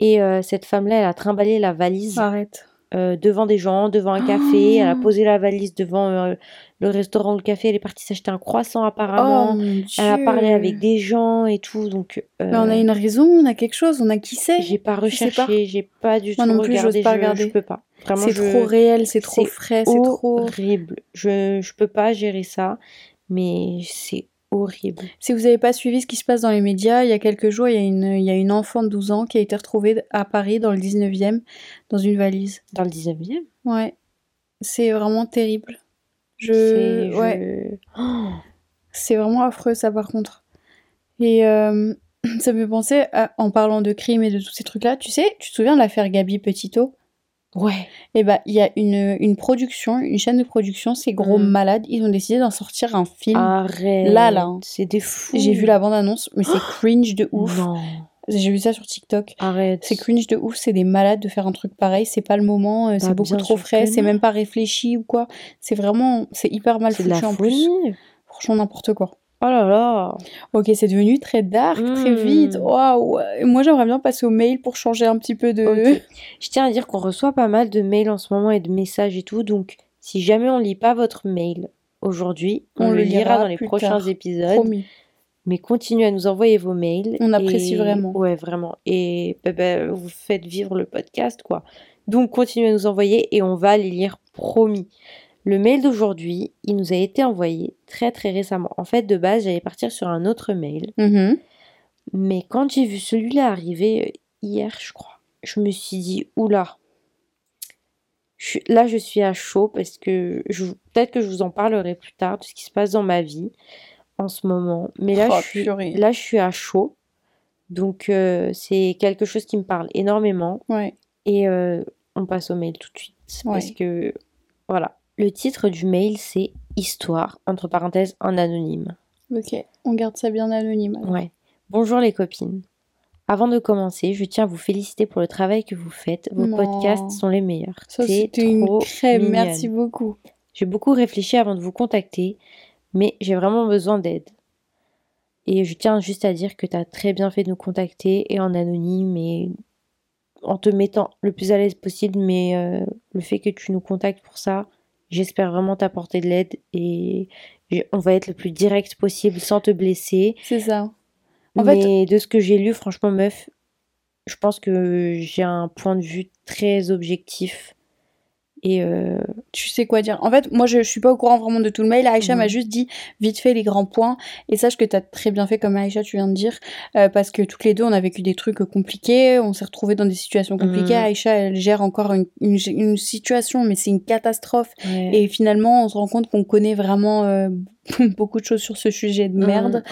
Et cette femme-là, elle a trimballé la valise Arrête. Euh, devant des gens, devant un café. Elle a Oh. posé la valise devant euh, le restaurant ou le café. Elle est partie s'acheter un croissant apparemment. Oh elle a parlé avec des gens et tout. Donc, euh, Mais on a une raison, on a quelque chose, on a qui sait. j'ai pas recherché, j'ai pas du Moi tout non plus, regardé. pas je, regarder. je peux pas. C'est je- trop réel, c'est trop frais, c'est trop. horrible. Je, je peux pas gérer ça, mais c'est horrible. Si vous n'avez pas suivi ce qui se passe dans les médias, il y a quelques jours, il y a une, il y a une enfant de 12 ans qui a été retrouvée à Paris, dans le 19e, dans une valise. Dans le 19e Ouais. C'est vraiment terrible. Je... c'est- Ouais. je- Oh, C'est vraiment affreux, ça, par contre. Et euh, ça me fait penser, à- en parlant de crimes et de tous ces trucs-là, tu sais, tu te souviens de l'affaire Gabi Petito? Ouais. Eh ben, il y a une, une production, une chaîne de production, ces gros Mhm. malades, ils ont décidé d'en sortir un film. Arrête. Là, là, hein. C'est des fous. J'ai vu la bande-annonce, mais c'est cringe de ouf. Non. J'ai vu ça sur TikTok. Arrête. C'est cringe de ouf, c'est des malades de faire un truc pareil, c'est pas le moment, euh, c'est Bah, beaucoup bien trop frais, c'est même pas réfléchi ou quoi. C'est vraiment, c'est hyper mal C'est foutu en plus. Franchement, n'importe quoi. Oh là là. Ok, c'est devenu très dark, très Mm. vite. Waouh! Moi, j'aimerais bien passer au mail pour changer un petit peu de. Je tiens à dire qu'on reçoit pas mal de mails en ce moment et de messages et tout. Donc, si jamais on lit pas votre mail aujourd'hui, on, On le lira, lira dans les prochains tard. épisodes. Promis. Mais continuez à nous envoyer vos mails. On apprécie Et- vraiment. Ouais, vraiment. Et bah, bah, vous faites vivre le podcast, quoi. Donc, continuez à nous envoyer et on va les lire, promis. Le mail d'aujourd'hui, il nous a été envoyé très très récemment. En fait, de base, j'allais partir sur un autre mail. Mhm. Mais quand j'ai vu celui-là arriver euh, hier, je crois, je me suis dit, oula, Je là, je suis à chaud parce que peut-être que je vous en parlerai plus tard de ce qui se passe dans ma vie en ce moment. Mais là, oh, je, suis, là je suis à chaud. Donc, euh, c'est quelque chose qui me parle énormément. Ouais. Et euh, on passe au mail tout de suite. Parce que, voilà. Le titre du mail, c'est Histoire, entre parenthèses, en anonyme. Ok, on garde ça bien anonyme. Ouais. Bonjour les copines. Avant de commencer, je tiens à vous féliciter pour le travail que vous faites. Vos podcasts sont les meilleurs. C'est trop crème. Merci beaucoup. J'ai beaucoup réfléchi avant de vous contacter, mais j'ai vraiment besoin d'aide. Et je tiens juste à dire que tu as très bien fait de nous contacter et en anonyme et en te mettant le plus à l'aise possible, mais euh, le fait que tu nous contactes pour ça, j'espère vraiment t'apporter de l'aide et on va être le plus direct possible sans te blesser. C'est ça. En Mais de ce que j'ai lu, franchement, meuf, je pense que j'ai un point de vue très objectif. Et euh, tu sais quoi dire. En fait, moi, je, suis pas au courant vraiment de tout le mail. Aïcha m'a juste dit vite fait les grands points. Et sache que tu as très bien fait, comme Aïcha, tu viens de dire, euh, parce que toutes les deux, on a vécu des trucs compliqués. On s'est retrouvés dans des situations compliquées. Mhm. Aïcha, elle gère encore une, une, situation, mais c'est une catastrophe. Et finalement, on se rend compte qu'on connaît vraiment euh, beaucoup de choses sur ce sujet de mmh, merde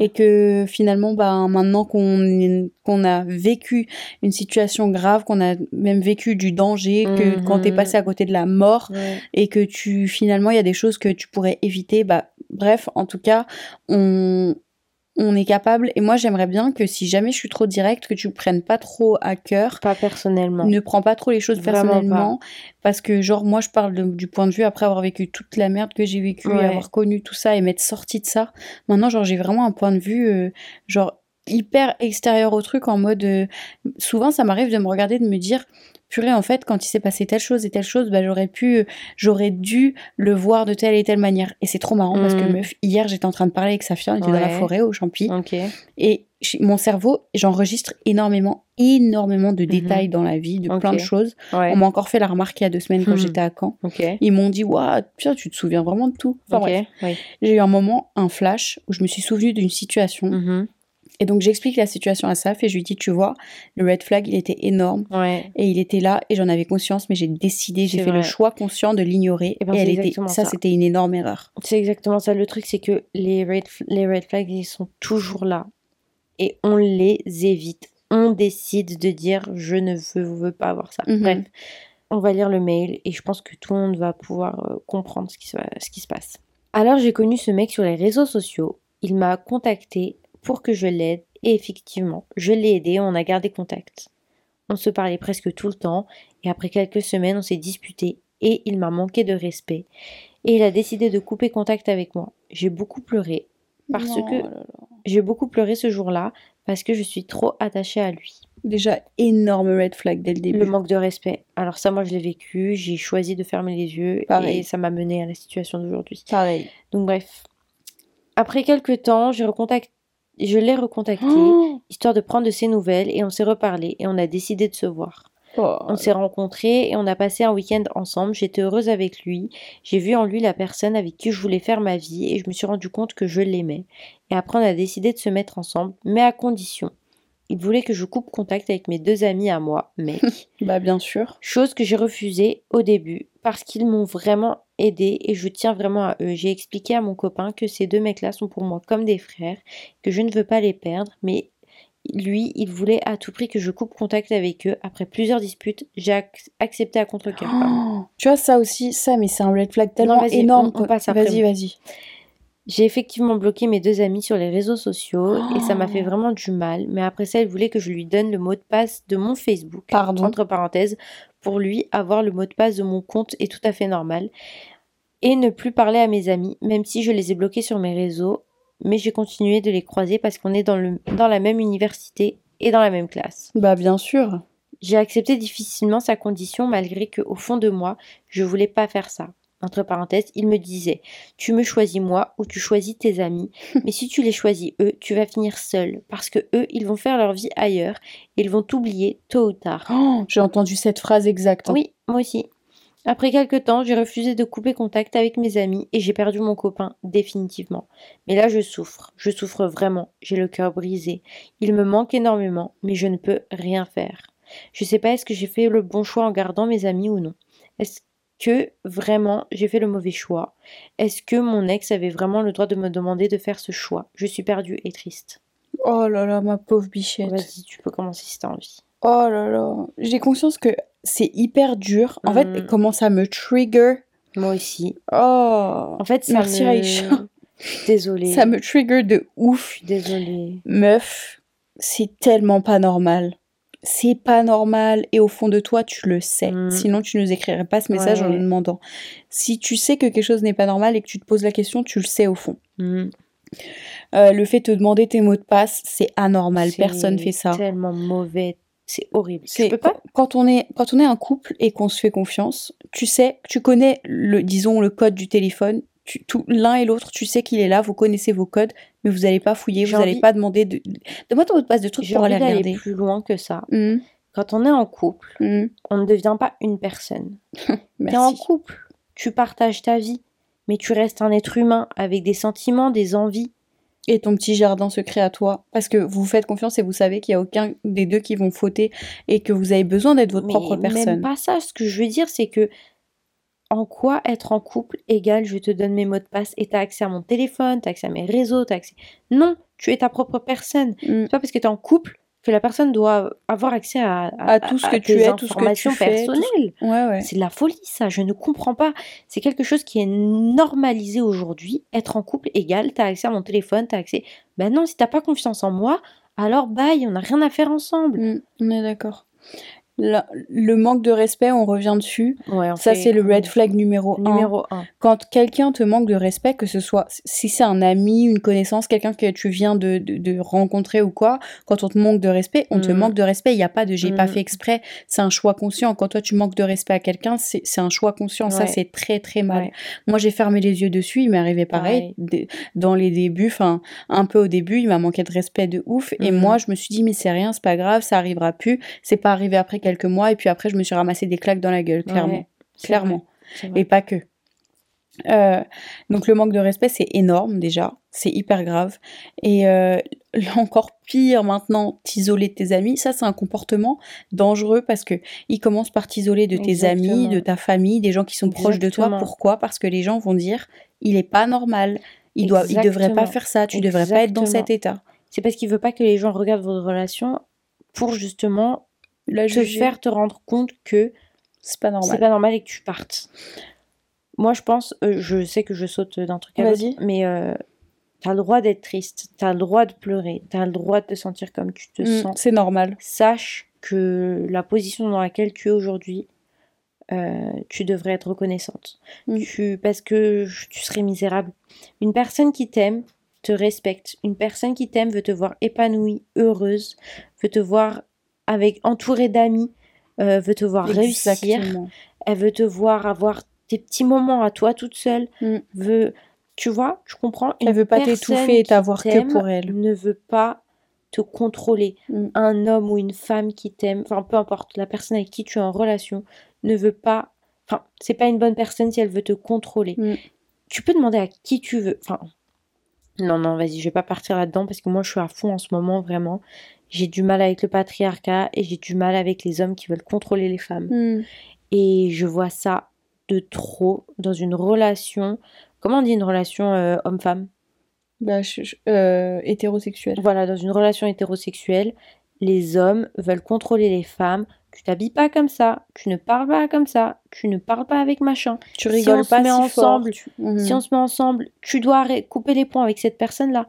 et que finalement bah maintenant qu'on qu'on a vécu une situation grave qu'on a même vécu du danger que mmh, quand t'es passé à côté de la mort et que tu finalement il y a des choses que tu pourrais éviter bah bref en tout cas on on est capable. Et moi, j'aimerais bien que si jamais je suis trop directe, que tu prennes pas trop à cœur. Pas personnellement. Ne prends pas trop les choses personnellement. Parce que, genre, moi, je parle du point de vue après avoir vécu toute la merde que j'ai vécue et avoir connu tout ça et m'être sortie de ça. Maintenant, genre, j'ai vraiment un point de vue, euh, genre, hyper extérieur au truc en mode. Euh, souvent, ça m'arrive de me regarder, de me dire purée, en fait, quand il s'est passé telle chose et telle chose, bah, j'aurais pu, j'aurais dû le voir de telle et telle manière. Et c'est trop marrant parce que, mm. meuf, hier, j'étais en train de parler avec Safia, on était dans la forêt, au Champi. Et mon cerveau, j'enregistre énormément, énormément de mhm. détails dans la vie, de plein de choses. On m'a encore fait la remarque il y a deux semaines quand hmm. j'étais à Caen. Ils m'ont dit, waouh, tu te souviens vraiment de tout? J'ai eu un moment, un flash, où je me suis souvenu d'une situation mhm. Et donc j'explique la situation à Saf et je lui dis, tu vois, le red flag, il était énorme. Et il était là et j'en avais conscience, mais j'ai décidé, j'ai fait le choix conscient de l'ignorer. Et, ben, elle était, ça, c'était une énorme erreur. C'est exactement ça. Le truc, c'est que les red, les red flags, ils sont toujours là. Et on les évite. On décide de dire, je ne veux, pas avoir ça. Mhm. Bref, on va lire le mail et je pense que tout le monde va pouvoir euh, comprendre ce qui, se, ce qui se passe. Alors j'ai connu ce mec sur les réseaux sociaux. Il m'a contacté pour que je l'aide et effectivement, je l'ai aidé, on a gardé contact. On se parlait presque tout le temps et après quelques semaines, on s'est disputé et il m'a manqué de respect et il a décidé de couper contact avec moi. J'ai beaucoup pleuré parce que j'ai beaucoup pleuré ce jour-là parce que je suis trop attachée à lui. Déjà énorme red flag dès le début. Le manque de respect. Alors ça, moi, je l'ai vécu. J'ai choisi de fermer les yeux et ça m'a mené à la situation d'aujourd'hui. Pareil. Donc bref. Après quelques temps, j'ai recontacté je l'ai recontacté, oh histoire de prendre de ses nouvelles, et on s'est reparlé, et on a décidé de se voir. Oh. On s'est rencontrés et on a passé un week-end ensemble. J'étais heureuse avec lui. J'ai vu en lui la personne avec qui je voulais faire ma vie et je me suis rendu compte que je l'aimais. Et après, on a décidé de se mettre ensemble, mais à condition. Il voulait que je coupe contact avec mes deux amis à moi, mec. bah, bien sûr. Chose que j'ai refusée au début parce qu'ils m'ont vraiment aidé et je tiens vraiment à eux. J'ai expliqué à mon copain que ces deux mecs-là sont pour moi comme des frères, que je ne veux pas les perdre, mais lui, il voulait à tout prix que je coupe contact avec eux. Après plusieurs disputes, j'ai accepté à contre-cœur. Oh, tu vois, ça aussi, ça, mais c'est un red flag tellement énorme. Vas-y, vas-y. J'ai effectivement bloqué mes deux amis sur les réseaux sociaux et ça m'a fait oh. vraiment du mal. Mais après ça, il voulait que je lui donne le mot de passe de mon Facebook. Pardon. Entre parenthèses, pour lui, avoir le mot de passe de mon compte est tout à fait normal. Et ne plus parler à mes amis, même si je les ai bloqués sur mes réseaux. Mais j'ai continué de les croiser parce qu'on est dans, le, dans la même université et dans la même classe. Bah bien sûr. J'ai accepté difficilement sa condition malgré que au fond de moi, je voulais pas faire ça entre parenthèses, il me disait Tu me choisis moi ou tu choisis tes amis, mais si tu les choisis eux, tu vas finir seul parce que eux, ils vont faire leur vie ailleurs et ils vont t'oublier tôt ou tard. Oh, j'ai entendu cette phrase exacte. Oui, moi aussi. Après quelques temps, j'ai refusé de couper contact avec mes amis et j'ai perdu mon copain définitivement. Mais là, je souffre. Je souffre vraiment. J'ai le cœur brisé. Il me manque énormément, mais je ne peux rien faire. Je sais pas est-ce que j'ai fait le bon choix en gardant mes amis ou non? Est-ce que vraiment j'ai fait le mauvais choix? Est-ce que mon ex avait vraiment le droit de me demander de faire ce choix? Je suis perdue et triste. Oh là là, ma pauvre bichette. Vas-y, tu peux commencer si t'as envie. Oh là là. J'ai conscience que c'est hyper dur. En fait, Mm. comment ça me trigger? Moi aussi. Oh. En fait, ça Merci me... Aïcha. Désolée. Ça me trigger de ouf. Désolée. Meuf, c'est tellement pas normal. C'est pas normal et au fond de toi, tu le sais. Mm. Sinon, tu nous écrirais pas ce message en nous demandant. Si tu sais que quelque chose n'est pas normal et que tu te poses la question, tu le sais au fond. Mm. Euh, le fait de te demander tes mots de passe, c'est anormal. C'est Personne fait ça. tellement mauvais. C'est horrible. C'est Tu peux pas quand on est quand on est un couple et qu'on se fait confiance, tu sais, tu connais le disons le code du téléphone, tu, tout l'un et l'autre, tu sais qu'il est là, vous connaissez vos codes, mais vous n'allez pas fouiller, vous n'allez envie- pas demander de donne-moi ton mot de passe de trucs J'ai pour envie aller regarder. plus loin que ça. Hum, Quand on est en couple, hum, on ne devient pas une personne. T'es en couple, tu partages ta vie, mais tu restes un être humain avec des sentiments, des envies. Et ton petit jardin secret à toi, parce que vous faites confiance et vous savez qu'il y a aucun des deux qui vont fauter et que vous avez besoin d'être votre Mais propre même personne. pas ça. Ce que je veux dire, c'est que en quoi être en couple égale je te donne mes mots de passe et t'as accès à mon téléphone, t'as accès à mes réseaux, t'as accès. Non, tu es ta propre personne. Hum. C'est pas parce que t'es en couple que la personne doit avoir accès à, À tout ce que tu es, tout ce que tu fais, ce- personnelles. Ouais ouais. C'est de la folie, ça. Je ne comprends pas. C'est quelque chose qui est normalisé aujourd'hui. Être en couple égale, t'as accès à mon téléphone, t'as accès. Ben non, si t'as pas confiance en moi, alors bye, on n'a rien à faire ensemble. Hum, on est d'accord. Le manque de respect, on revient dessus. Ouais, on Ça, c'est le red flag numéro un. Numéro 1. Quand quelqu'un te manque de respect, que ce soit si c'est un ami, une connaissance, quelqu'un que tu viens de, de, de rencontrer ou quoi, quand on te manque de respect, on te Mhm. manque de respect. Il n'y a pas de j'ai pas Mhm. fait exprès. C'est un choix conscient. Quand toi tu manques de respect à quelqu'un, c'est un choix conscient. Ça, c'est très très mal. Ouais. Moi, j'ai fermé les yeux dessus. Il m'est arrivé pareil. Dans les débuts, enfin, un peu au début, il m'a manqué de respect de ouf. Et Mhm. moi, je me suis dit, mais c'est rien, c'est pas grave, ça arrivera plus. C'est pas arrivé après quelques mois. Et puis après, je me suis ramassé des claques dans la gueule, clairement. Ouais, clairement. vrai. Et pas que. Euh, donc le manque de respect, c'est énorme déjà, c'est hyper grave. Et euh, encore pire maintenant, t'isoler de tes amis, ça c'est un comportement dangereux parce que il commence par t'isoler de tes amis, Exactement. de ta famille, des gens qui sont proches de toi. Exactement. Pourquoi? Parce que les gens vont dire, il est pas normal, il doit, il devrait pas Exactement. faire ça, tu devrais pas être dans Exactement. cet état. C'est parce qu'il veut pas que les gens regardent votre relation pour justement La te juger, faire te rendre compte que c'est pas c'est normal. pas normal et que tu partes. Moi, je pense, euh, je sais que je saute d'un truc à l'autre, mais euh, t'as le droit d'être triste, t'as le droit de pleurer, t'as le droit de te sentir comme tu te Mm, sens. c'est normal. Sache que la position dans laquelle tu es aujourd'hui, euh, tu devrais être reconnaissante. Mm. Tu, parce que tu serais misérable. Une personne qui t'aime te respecte. Une personne qui t'aime veut te voir épanouie, heureuse, veut te voir avec entourée d'amis, euh, veut te voir réussir. Elle veut te voir avoir tes petits moments à toi toute seule. Mm. Veut, tu vois, tu comprends. Elle Une veut pas t'étouffer et t'avoir que pour elle. Ne veut pas te contrôler. Mm. Un homme ou une femme qui t'aime, enfin peu importe, la personne avec qui tu es en relation ne veut pas. Enfin, c'est pas une bonne personne si elle veut te contrôler. Mm. Tu peux demander à qui tu veux. Enfin, non, non, vas-y, je vais pas partir là-dedans parce que moi je suis à fond en ce moment, vraiment. J'ai du mal avec le patriarcat et j'ai du mal avec les hommes qui veulent contrôler les femmes. Mm. Et je vois ça de trop dans une relation. Comment on dit une relation euh, homme-femme? Bah, je- je- euh, hétérosexuel. Voilà, dans une relation hétérosexuelle, les hommes veulent contrôler les femmes. Tu t'habilles pas comme ça, tu ne parles pas comme ça, tu ne parles pas avec machin. Tu Si rigoles se pas met si ensemble, fort. tu- Mhm. Si on se met ensemble, tu dois couper les ponts avec cette personne-là.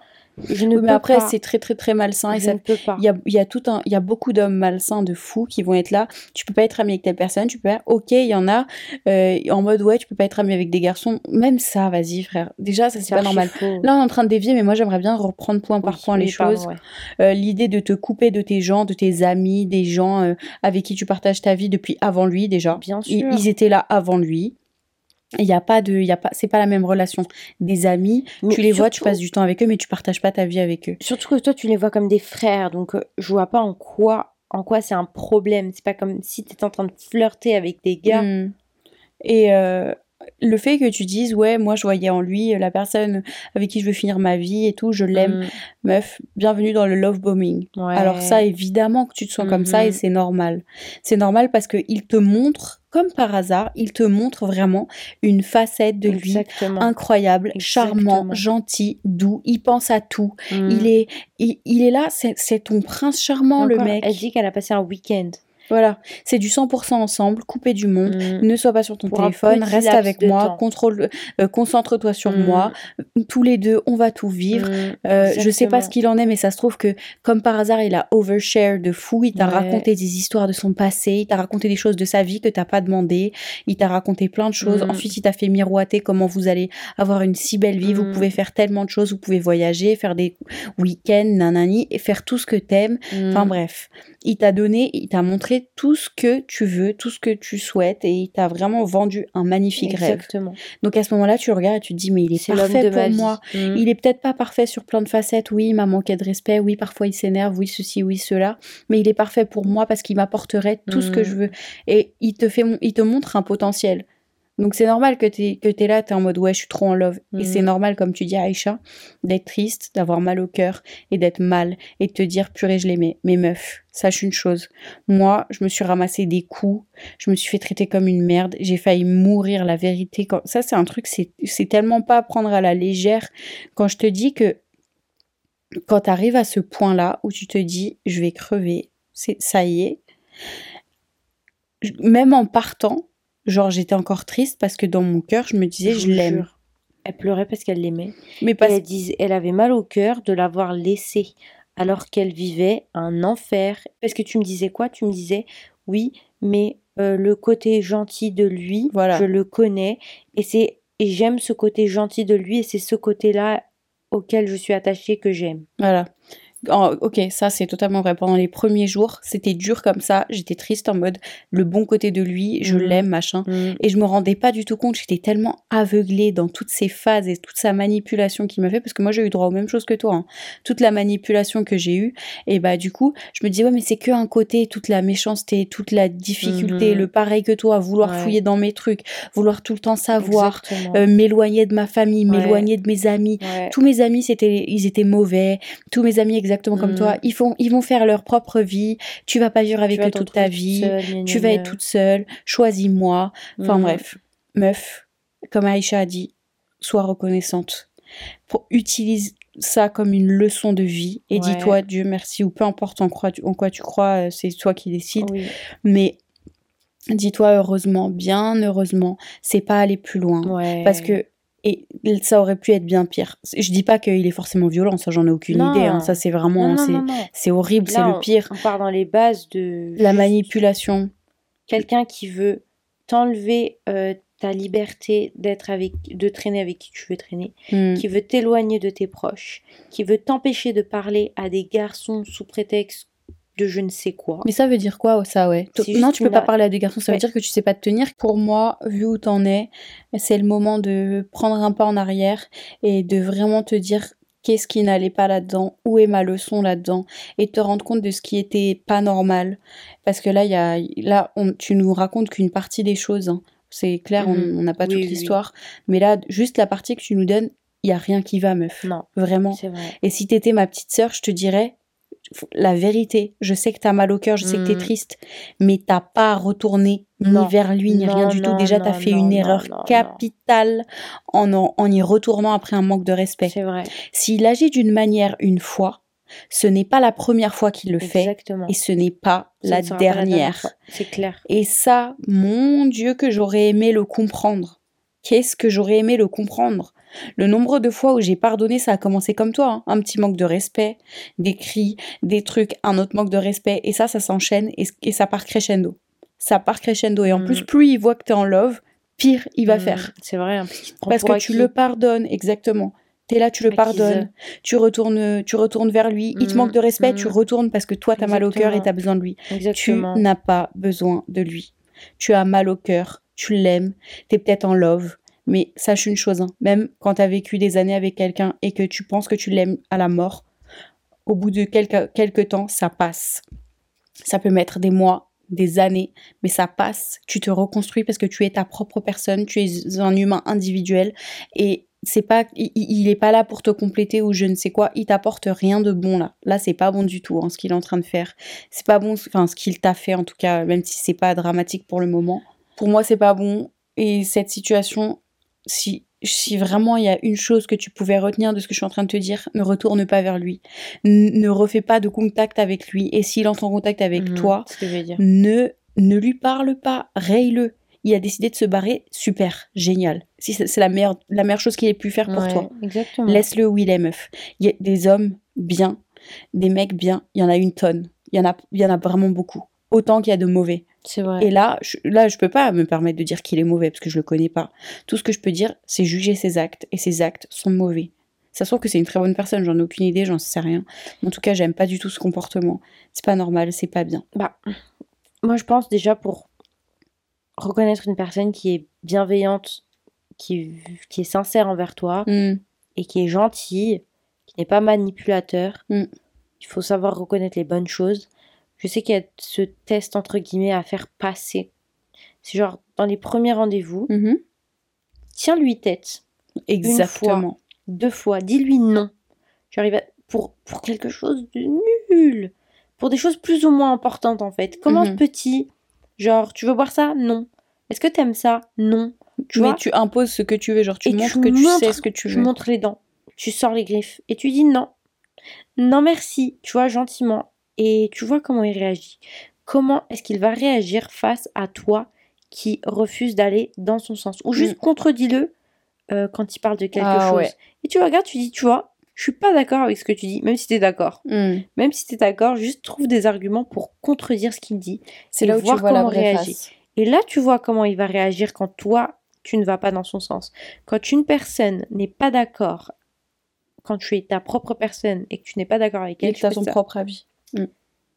Je ne Oui, mais après, c'est très très très malsain et ça ne peux pas. Il y a, y a tout un, il y a beaucoup d'hommes malsains de fous qui vont être là. Tu peux pas être ami avec telle personne. Tu peux pas. Ok, il y en a euh, en mode ouais, tu peux pas être ami avec des garçons. Même ça, vas-y frère. Déjà, ça c'est pas normal. faux. Là, on est en train de dévier, mais moi j'aimerais bien reprendre point par point les choses. ouais. Euh, L'idée de te couper de tes gens, de tes amis, des gens euh, avec qui tu partages ta vie depuis avant lui déjà. Bien Ils, sûr. ils étaient là avant lui. Il y a pas de, il y a pas, c'est pas la même relation. Des amis, Mais tu les vois, tu passes du temps avec eux, mais tu partages pas ta vie avec eux. Surtout que toi, tu les vois comme des frères, donc euh, je vois pas en quoi, en quoi c'est un problème. C'est pas comme si tu étais en train de flirter avec des gars. Mm. Et euh, le fait que tu dises, ouais, moi je voyais en lui la personne avec qui je veux finir ma vie et tout, je l'aime, mm. meuf, bienvenue dans le love bombing. Alors ça, évidemment que tu te sens comme ça et mm-hmm. c'est normal. C'est normal parce qu'il te montre comme par hasard, il te montre vraiment une facette de lui incroyable, charmant, gentil, doux. Il pense à tout. Mm. Il est, il, est là. C'est ton prince charmant, le mec. Elle dit qu'elle a passé un week-end. Voilà, c'est du 100% ensemble, coupé du monde, mm. ne sois pas sur ton téléphone, reste avec moi, contrôle, euh, concentre-toi sur mm. moi, tous les deux, on va tout vivre. Mm. Euh, je sais pas ce qu'il en est, mais ça se trouve que, comme par hasard, il a overshare de fou, il t'a raconté des histoires de son passé, il t'a raconté des choses de sa vie que t'as pas demandé, il t'a raconté plein de choses, ensuite il t'a fait miroiter comment vous allez avoir une si belle vie, vous pouvez faire tellement de choses, vous pouvez voyager, faire des week-ends, nanani, et faire tout ce que t'aimes, enfin bref. Il t'a donné, il t'a montré tout ce que tu veux, tout ce que tu souhaites et il t'a vraiment vendu un magnifique Exactement. rêve. Donc à ce moment-là, tu le regardes et tu te dis mais il est, parfait pour moi. Mm. Il est peut-être pas parfait sur plein de facettes. Oui, il m'a manqué de respect. Oui, parfois il s'énerve. Oui, ceci, oui, cela. Mais il est parfait pour moi parce qu'il m'apporterait tout ce que mm. je veux. Et il te fait, il te montre un potentiel. Donc c'est normal que tu que es là, tu es en mode ouais, je suis trop en love. Et c'est mm. normal, comme tu dis Aïcha, d'être triste, d'avoir mal au cœur et d'être mal et de te dire purée, je l'aimais. Mais meuf, sache une chose. Moi, je me suis ramassé des coups, je me suis fait traiter comme une merde, j'ai failli mourir, la vérité. Quand... Ça, c'est un truc, c'est tellement pas à prendre à la légère. Quand je te dis que quand tu arrives à ce point-là où tu te dis je vais crever, c'est ça y est. Même en partant, Genre, j'étais encore triste parce que dans mon cœur, je me disais, je, l'aime. Elle pleurait parce qu'elle l'aimait. Mais parce... elle, disait, elle avait mal au cœur de l'avoir laissé alors qu'elle vivait un enfer. Parce que tu me disais quoi? Tu me disais, oui, mais euh, le côté gentil de lui, voilà. je le connais. Et c'est et j'aime ce côté gentil de lui et c'est ce côté-là auquel je suis attachée que j'aime. Voilà ok, ça c'est totalement vrai. Pendant les premiers jours, c'était dur comme ça. J'étais triste en mode le bon côté de lui, je mhm. l'aime, machin. Mhm. Et je me rendais pas du tout compte. J'étais tellement aveuglée dans toutes ces phases et toute sa manipulation qu'il m'a fait, parce que moi j'ai eu droit aux mêmes choses que toi. Hein. Toute la manipulation que j'ai eue. Et bah du coup, je me dis ouais, mais c'est que un côté, toute la méchanceté, toute la difficulté, mhm. le pareil que toi, vouloir fouiller dans mes trucs, vouloir tout le temps savoir, euh, m'éloigner de ma famille, m'éloigner de mes amis. Tous mes amis, c'était, ils étaient mauvais. Tous mes amis exactement comme toi. Mm. Ils, font, ils vont faire leur propre vie. Tu vas pas vivre avec eux toute ta vie. tu vas être toute seule. Choisis-moi. Enfin mm. bref, meuf, comme Aïcha a dit, sois reconnaissante. Pour, utilise ça comme une leçon de vie et dis-toi Dieu merci ou peu importe en quoi tu, en quoi tu crois, euh, c'est toi qui décides. Mais dis-toi heureusement, bien heureusement, c'est pas aller plus loin. Parce que et ça aurait pu être bien pire. Je dis pas qu'il est forcément violent, ça j'en ai aucune idée. Hein. Ça c'est vraiment, c'est horrible, c'est le pire. On part dans les bases de la manipulation. Quelqu'un qui veut t'enlever euh, ta liberté d'être avec, de traîner avec qui tu veux traîner, hmm. qui veut t'éloigner de tes proches, qui veut t'empêcher de parler à des garçons sous prétexte de je ne sais quoi. Mais ça veut dire quoi ça ouais? Non, tu peux pas parler à des garçons, ça veut dire que tu sais pas te tenir. Pour moi, vu où t'en es, c'est le moment de prendre un pas en arrière et de vraiment te dire qu'est-ce qui n'allait pas là-dedans, où est ma leçon là-dedans, et te rendre compte de ce qui était pas normal. Parce que là, il y a, là, on, tu nous racontes qu'une partie des choses. Hein. C'est clair, on mhm. n'a pas toute l'histoire. Mais là, juste la partie que tu nous donnes, il y a rien qui va, meuf. Non. Vraiment. Vrai. Et si t'étais ma petite sœur, je te dirais, la vérité. Je sais que t'as mal au cœur, je sais que t'es mm. triste, mais t'as pas retourné ni vers lui ni rien du tout. Déjà, t'as fait une erreur capitale en, en, y retournant après un manque de respect. C'est vrai. S'il agit d'une manière une fois, ce n'est pas la première fois qu'il le fait et ce n'est pas la dernière. C'est clair. Et ça, mon Dieu, que j'aurais aimé le comprendre. Qu'est-ce que j'aurais aimé le comprendre? Le nombre de fois où j'ai pardonné, ça a commencé comme toi, hein. un petit manque de respect, des cris, des trucs, un autre manque de respect, et ça, ça s'enchaîne et, ça part crescendo. Ça part crescendo, et en plus, mm. plus il voit que t'es en love, pire il va mm. faire. C'est vrai, hein, parce, que tu le pardonnes, exactement. T'es là, tu le pardonnes, tu retournes, tu retournes vers lui. il te mm. manque de respect, tu retournes parce que toi, t'as mal au cœur et t'as besoin de lui. Tu n'as pas besoin de lui. Tu as mal au cœur, tu l'aimes, t'es peut-être en love, mais sache une chose, hein, même quand tu as vécu des années avec quelqu'un et que tu penses que tu l'aimes à la mort, au bout de quelques, quelques temps, ça passe. Ça peut mettre des mois, des années, mais ça passe. Tu te reconstruis parce que tu es ta propre personne, tu es un humain individuel et c'est pas il, est pas là pour te compléter ou je ne sais quoi. Il t'apporte rien de bon là. Là c'est pas bon du tout hein, ce qu'il est en train de faire. C'est pas bon enfin ce qu'il t'a fait en tout cas même si c'est pas dramatique pour le moment. Pour moi c'est pas bon et cette situation si si vraiment il y a une chose que tu pouvais retenir de ce que je suis en train de te dire, ne retourne pas vers lui. ne refais pas de contact avec lui. Et s'il entre en contact avec mhm, toi, ne ne lui parle pas, raye-le il a décidé de se barrer, super, génial. Si c'est la meilleure, la meilleure chose qu'il ait pu faire pour toi. Laisse-le où il est, meuf. Il y a des hommes bien, des mecs bien, il y en a une tonne. Il y en a, il y en a vraiment beaucoup. Autant qu'il y a de mauvais. Vrai. Et là, je, là, je peux pas me permettre de dire qu'il est mauvais parce que je le connais pas. Tout ce que je peux dire, c'est juger ses actes et ses actes sont mauvais. Ça se trouve que c'est une très bonne personne, j'en ai aucune idée, j'en sais rien. En tout cas, j'aime pas du tout ce comportement. C'est pas normal, c'est pas bien. Bah, moi je pense déjà pour reconnaître une personne qui est bienveillante, qui, qui est sincère envers toi mm. et qui est gentille, qui n'est pas manipulateur. Mm. Il faut savoir reconnaître les bonnes choses. Je sais qu'il y a ce test entre guillemets à faire passer. C'est genre dans les premiers rendez-vous, mm-hmm. tiens-lui tête. Exactement. deux fois, dis-lui non. J'arrive pour, pour quelque chose de nul. Pour des choses plus ou moins importantes en fait. Commence mm-hmm. petit Genre, tu veux boire ça? Non. Est-ce que t'aimes ça? Non. Tu Mais tu imposes ce que tu veux, genre tu montres que tu sais ce que tu veux. Tu montres les dents, tu sors les griffes et tu dis non. Non merci, tu vois, gentiment. Et tu vois comment il réagit. Comment est-ce qu'il va réagir face à toi qui refuse d'aller dans son sens? Ou juste mm. contredis-le euh, quand il parle de quelque ah, chose. Et tu regardes, tu dis, tu vois, je suis pas d'accord avec ce que tu dis, même si tu es d'accord. Hmm. Même si tu es d'accord, juste trouve des arguments pour contredire ce qu'il dit. C'est là où voir tu vois comment la réagit. Et là, tu vois comment il va réagir quand toi, tu ne vas pas dans son sens. Quand une personne n'est pas d'accord, quand tu es ta propre personne et que tu n'es pas d'accord avec elle, et tu as ton propre avis.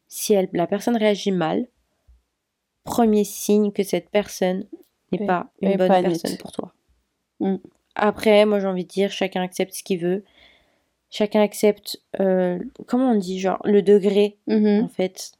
Si elle, la personne réagit mal, premier signe que cette personne n'est pas une bonne personne pour toi. Hmm. Après, moi j'ai envie de dire, chacun accepte ce qu'il veut chacun accepte, euh, comment on dit, genre le degré mm-hmm. en fait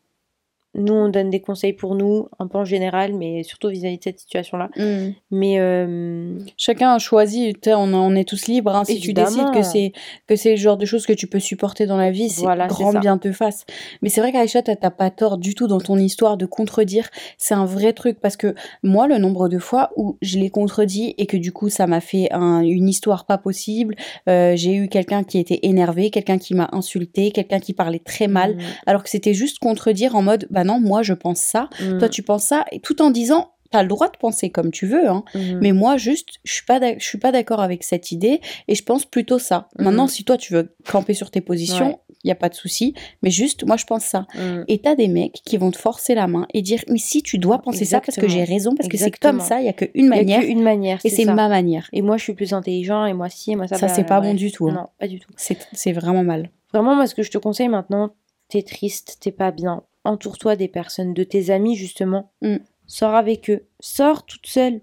nous, on donne des conseils pour nous, un peu en général, mais surtout vis-à-vis de cette situation-là. Mm. Mais euh, chacun a choisi, on, on est tous libres. Hein, si tu décides que c'est que c'est le genre de choses que tu peux supporter dans la vie, c'est grand bien te fasse. Mais c'est vrai qu'Aïcha, t'as pas tort du tout dans ton histoire de contredire. C'est un vrai truc parce que moi, le nombre de fois où je l'ai contredit et que du coup, ça m'a fait une histoire pas possible. Euh, j'ai eu quelqu'un qui était énervé, quelqu'un qui m'a insulté, quelqu'un qui parlait très mal, mm. alors que c'était juste contredire en mode, bah non, moi je pense ça, toi mm. tu penses ça, et tout en disant T'as le droit de penser comme tu veux, hein. mm. mais moi juste, je suis pas, je suis pas d'accord avec cette idée et je pense plutôt ça. Mm. Maintenant, si toi tu veux camper sur tes positions, il y a pas de souci, mais juste, moi je pense ça. Et t'as des mecs qui vont te forcer la main et dire, mais si tu dois penser ça parce que j'ai raison, parce que c'est comme ça, il y a qu'une manière. une manière. Et c'est ma manière. Et moi je suis plus intelligent et moi si, et moi ça. Ça c'est pas bon du tout. Hein. Non, pas du tout. C'est vraiment mal. Vraiment, moi ce que je te conseille maintenant, t'es triste, t'es pas bien, entoure-toi des personnes, de tes amis justement. Mm. Sors avec eux. Sors toute seule.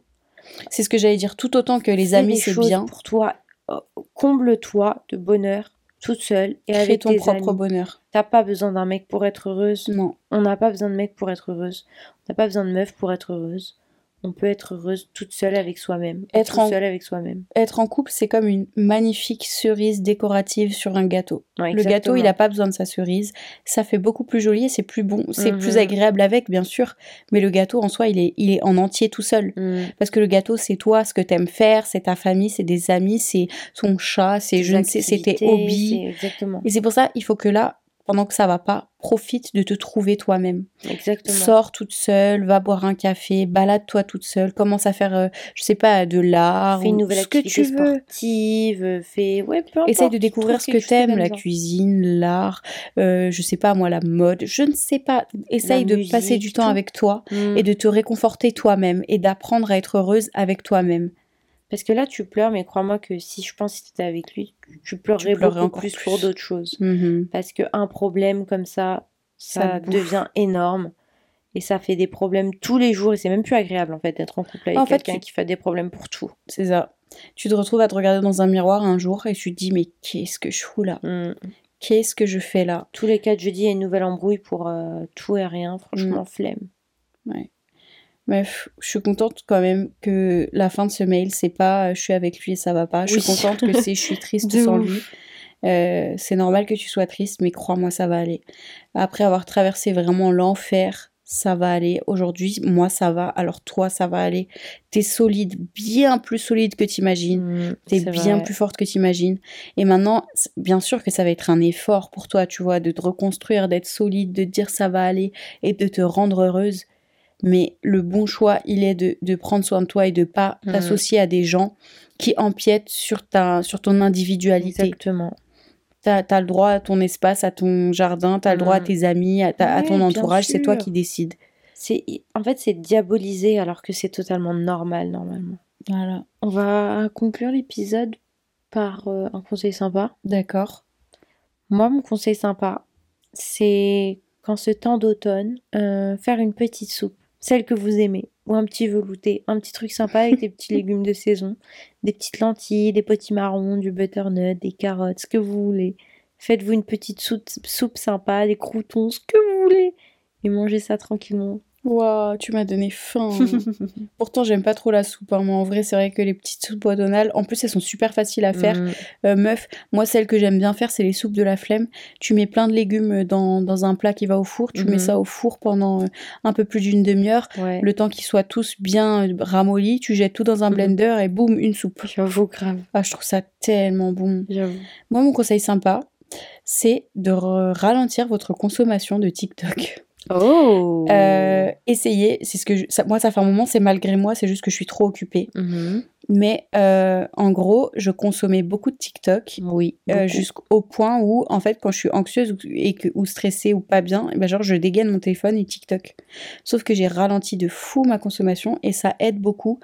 C'est ce que j'allais dire, tout autant que les amis, c'est bien. Pour toi, oh, comble-toi de bonheur toute seule et avec ton propre bonheur. T'as pas besoin d'un mec pour être heureuse. Non. On n'a pas besoin de mec pour être heureuse. On n'a pas besoin de meuf pour être heureuse on peut être heureuse toute seule avec soi-même. Être en... seule avec soi-même. Être en couple, c'est comme une magnifique cerise décorative sur un gâteau. le gâteau, il n'a pas besoin de sa cerise. Ça fait beaucoup plus joli et c'est plus bon. C'est plus mhm. agréable avec, bien sûr. Mais le gâteau, en soi, il est, il est en entier tout seul. Mhm. Parce que le gâteau, c'est toi, ce que tu aimes faire, c'est ta famille, c'est des amis, c'est son chat, c'est je ne sais, c'est tes hobbies. Et c'est pour ça, il faut que là, pendant que ça va pas, profite de te trouver toi-même. Exactement. Sors toute seule, va boire un café, balade-toi toute seule, commence à faire, euh, je sais pas, de l'art, fais une nouvelle ce activité que tu sportive, fais, ouais, peu Essaye de découvrir ce que t'aimes, la cuisine, l'art, euh, je sais pas moi, la mode, je ne sais pas. Essaye de passer du temps avec toi mm. et de te réconforter toi-même et d'apprendre à être heureuse avec toi-même. Parce que là, tu pleures, mais crois-moi que si je pense que tu étais avec lui, tu pleurerais, beaucoup plus, pour d'autres choses. Mm-hmm. Parce qu'un problème comme ça, ça, devient énorme. Et ça fait des problèmes tous les jours. Et c'est même plus agréable, en fait, d'être en couple avec quelqu'un qui fait des problèmes pour tout. C'est ça. Tu te retrouves à te regarder dans un miroir un jour et tu te dis, mais qu'est-ce que je fous là? Mm. Qu'est-ce que je fais là? Tous les quatre jeudis, il y a une nouvelle embrouille pour euh, tout et rien. Franchement, mm. flemme. Ouais. Bref, je suis contente quand même que la fin de ce mail, c'est pas euh, je suis avec lui et ça va pas. Je suis contente que c'est je suis triste sans lui. Euh, c'est normal que tu sois triste, mais crois-moi, ça va aller. Après avoir traversé vraiment l'enfer, ça va aller. Aujourd'hui, moi, ça va. Alors toi, ça va aller. T'es solide, bien plus solide que t'imagines. Mmh, T'es bien plus forte que t'imagines. Et maintenant, bien sûr que ça va être un effort pour toi, tu vois, de te reconstruire, d'être solide, de te dire ça va aller et de te rendre heureuse. Mais le bon choix, il est de, prendre soin de toi et de pas mmh. t'associer à des gens qui empiètent sur, ta, sur ton individualité. Exactement. Tu as, le droit à ton espace, à ton jardin, tu as le droit à mm. tes amis, à, ton entourage, c'est toi qui décides. En fait, c'est diabolisé alors que c'est totalement normal, normalement. Voilà. On va conclure l'épisode par euh, un conseil sympa. D'accord. Moi, mon conseil sympa, c'est qu'en ce temps d'automne, euh, faire une petite soupe, celle que vous aimez ou un petit velouté, un petit truc sympa avec des petits légumes de saison, des petites lentilles, des petits marrons, du butternut, des carottes, ce que vous voulez. Faites-vous une petite soupe, soupe sympa, des croutons, ce que vous voulez. Et mangez ça tranquillement. Waouh, tu m'as donné faim. Pourtant, j'aime pas trop la soupe. Hein. Moi, en vrai, c'est vrai que les petites soupes automnales, en plus, elles sont super faciles à faire. Mm. Euh, meuf, moi, celle que j'aime bien faire, c'est les soupes de la flemme. Tu mets plein de légumes dans, dans un plat qui va au four. Tu mets mm-hmm. ça au four pendant euh, un peu plus d'une demi-heure. Le temps qu'ils soient tous bien euh, ramollis. Tu jettes tout dans un mm-hmm. blender et boum, une soupe. J'avoue, grave. Ah, je trouve ça tellement bon. J'avoue. Moi, mon conseil sympa, c'est de ralentir votre consommation de TikTok. Oh. Euh, essayez, c'est ce que ça, moi ça fait un moment, c'est malgré moi, c'est juste que je suis trop occupée. Mm-hmm. Mais euh, en gros, je consommais beaucoup de TikTok. Oui. Euh, jusqu'au point où, en fait, quand je suis anxieuse ou, et que, ou stressée ou pas bien, eh ben genre je dégaine mon téléphone et TikTok. Sauf que j'ai ralenti de fou ma consommation et ça aide beaucoup.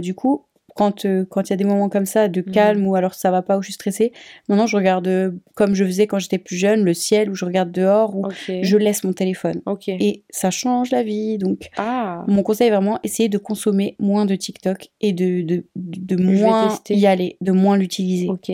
du coup, quand euh, quand il y a des moments comme ça de calme mhm. ou alors ça va pas ou je suis stressée, maintenant je regarde euh, comme je faisais quand j'étais plus jeune, le ciel ou je regarde dehors ou je laisse mon téléphone. Et ça change la vie. Donc ah. mon conseil est vraiment essayer de consommer moins de TikTok et de de, de, moins y aller, de moins l'utiliser. Ok.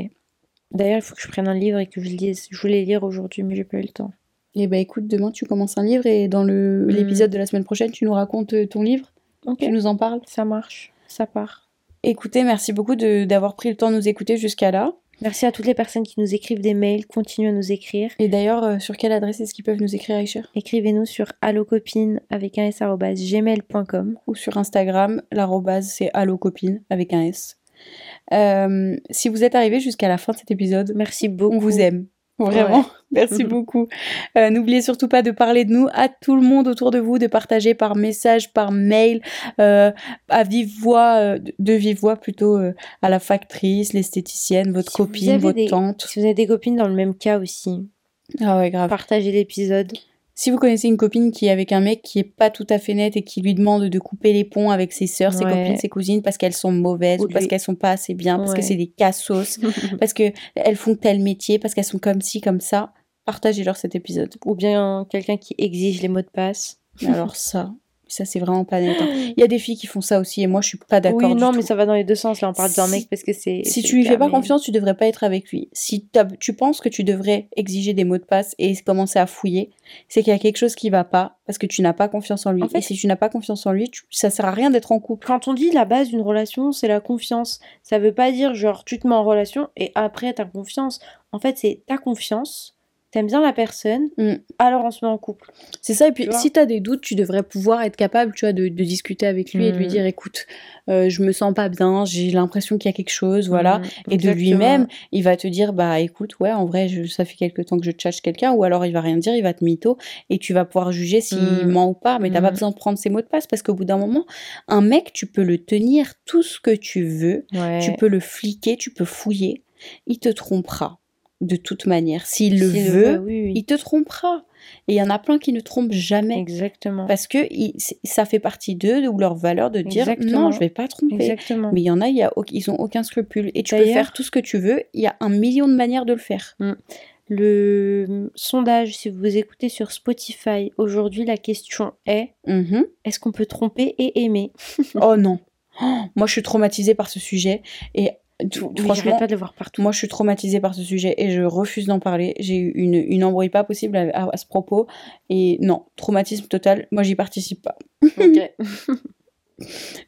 D'ailleurs, il faut que je prenne un livre et que je lise. Je voulais lire aujourd'hui, mais j'ai pas eu le temps. Eh bah ben, écoute, demain tu commences un livre et dans le hmm. l'épisode de la semaine prochaine, tu nous racontes euh, ton livre. Tu nous en parles. Ça marche. Ça part. Écoutez, merci beaucoup d'avoir pris le temps de nous écouter jusqu'à là. Merci à toutes les personnes qui nous écrivent des mails, continuent à nous écrire. Et d'ailleurs, euh, sur quelle adresse est-ce qu'ils peuvent nous écrire, Aïcha? Écrivez-nous sur allocopine avec un s gmail.com ou sur Instagram, l'arrobase c'est allocopine avec un s. Euh, si vous êtes arrivé jusqu'à la fin de cet épisode, merci beaucoup. On vous aime. Vraiment, merci beaucoup. Euh, n'oubliez surtout pas de parler de nous à tout le monde autour de vous, de partager par message, par mail, euh, à vive voix, euh, de vive voix plutôt à la factrice, l'esthéticienne, votre copine, votre tante. Si vous avez des copines dans le même cas aussi. Ah ouais, grave. Partagez l'épisode. Si vous connaissez une copine qui est avec un mec qui est pas tout à fait net et qui lui demande de couper les ponts avec ses sœurs, ses copines, ses cousines parce qu'elles sont mauvaises ou, parce qu'elles sont pas assez bien, parce que c'est des cassos, parce que elles font tel métier, parce qu'elles sont comme ci, comme ça, partagez-leur cet épisode. Ou bien quelqu'un qui exige les mots de passe. Alors ça, ça, c'est vraiment pas net. Hein. Il y a des filles qui font ça aussi et moi, je suis pas d'accord. Oui, non, mais ça va dans les deux sens. Là, on parle d'un mec parce que c'est. Si tu lui fais pas confiance, tu devrais pas être avec lui. Si tu penses que tu devrais exiger des mots de passe et commencer à fouiller, c'est qu'il y a quelque chose qui va pas parce que tu n'as pas confiance en lui. et si tu n'as pas confiance en lui, ça sert à rien d'être en couple. Quand on dit la base d'une relation, c'est la confiance. Ça veut pas dire genre tu te mets en relation et après t'as confiance. En fait, c'est ta confiance t'aimes bien la personne, mm. alors on se met en couple. C'est ça, et puis si t'as des doutes, tu devrais pouvoir être capable, tu vois, de, discuter avec lui et de lui mm. dire, écoute, euh, je me sens pas bien, j'ai l'impression qu'il y a quelque chose, voilà. Mm, et de lui-même, il va te dire, bah écoute, ouais, en vrai, je, ça fait quelque temps que je cherche quelqu'un, ou alors il va rien dire, il va te mytho, et tu vas pouvoir juger s'il ment ou pas, mais t'as pas besoin de prendre ses mots de passe, parce qu'au bout d'un moment, un mec, tu peux le tenir tout ce que tu veux, tu peux le fliquer, tu peux fouiller, il te trompera de toute manière. S'il le veut, il te trompera. Et il y en a plein qui ne trompent jamais. Exactement. Parce que ça fait partie d'eux ou leur valeur de dire non, je vais pas tromper. Exactement. Mais il y en a, y a, ils ont aucun scrupule. Et tu peux faire tout ce que tu veux. Il y a un million de manières de le faire. Mm. Le sondage, si vous écoutez sur Spotify, aujourd'hui la question est mm-hmm. est-ce qu'on peut tromper et aimer? Oh non. moi, je suis traumatisée par ce sujet. Et franchement, pas de le voir partout. Moi, je suis traumatisée par ce sujet et je refuse d'en parler. J'ai eu une, une embrouille pas possible à, à, ce propos. Et non, traumatisme total. Moi, j'y participe pas. Ok.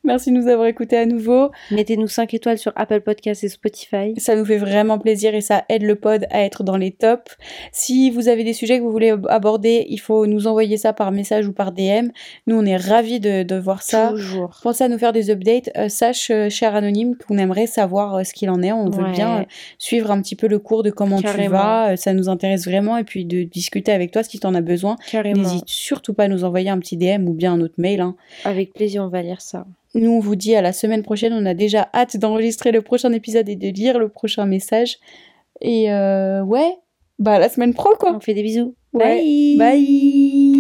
Merci de nous avoir écoutés à nouveau. Mettez-nous 5 étoiles sur Apple Podcasts et Spotify. Ça nous fait vraiment plaisir et ça aide le pod à être dans les tops. Si vous avez des sujets que vous voulez aborder, il faut nous envoyer ça par message ou par DM. Nous, on est ravis de, voir ça. Toujours. Pensez à nous faire des updates. Euh, sache, euh, cher anonyme, qu'on aimerait savoir euh, ce qu'il en est. On veut bien suivre un petit peu le cours de comment tu vas. ça nous intéresse vraiment. Et puis de discuter avec toi si tu en as besoin. N'hésite surtout pas à nous envoyer un petit DM ou bien un autre mail. Hein. Avec plaisir, on va lire ça. Nous, on vous dit à la semaine prochaine. On a déjà hâte d'enregistrer le prochain épisode et de lire le prochain message. Et euh, ouais, bah la semaine pro quoi. On fait des bisous. Bye. Bye.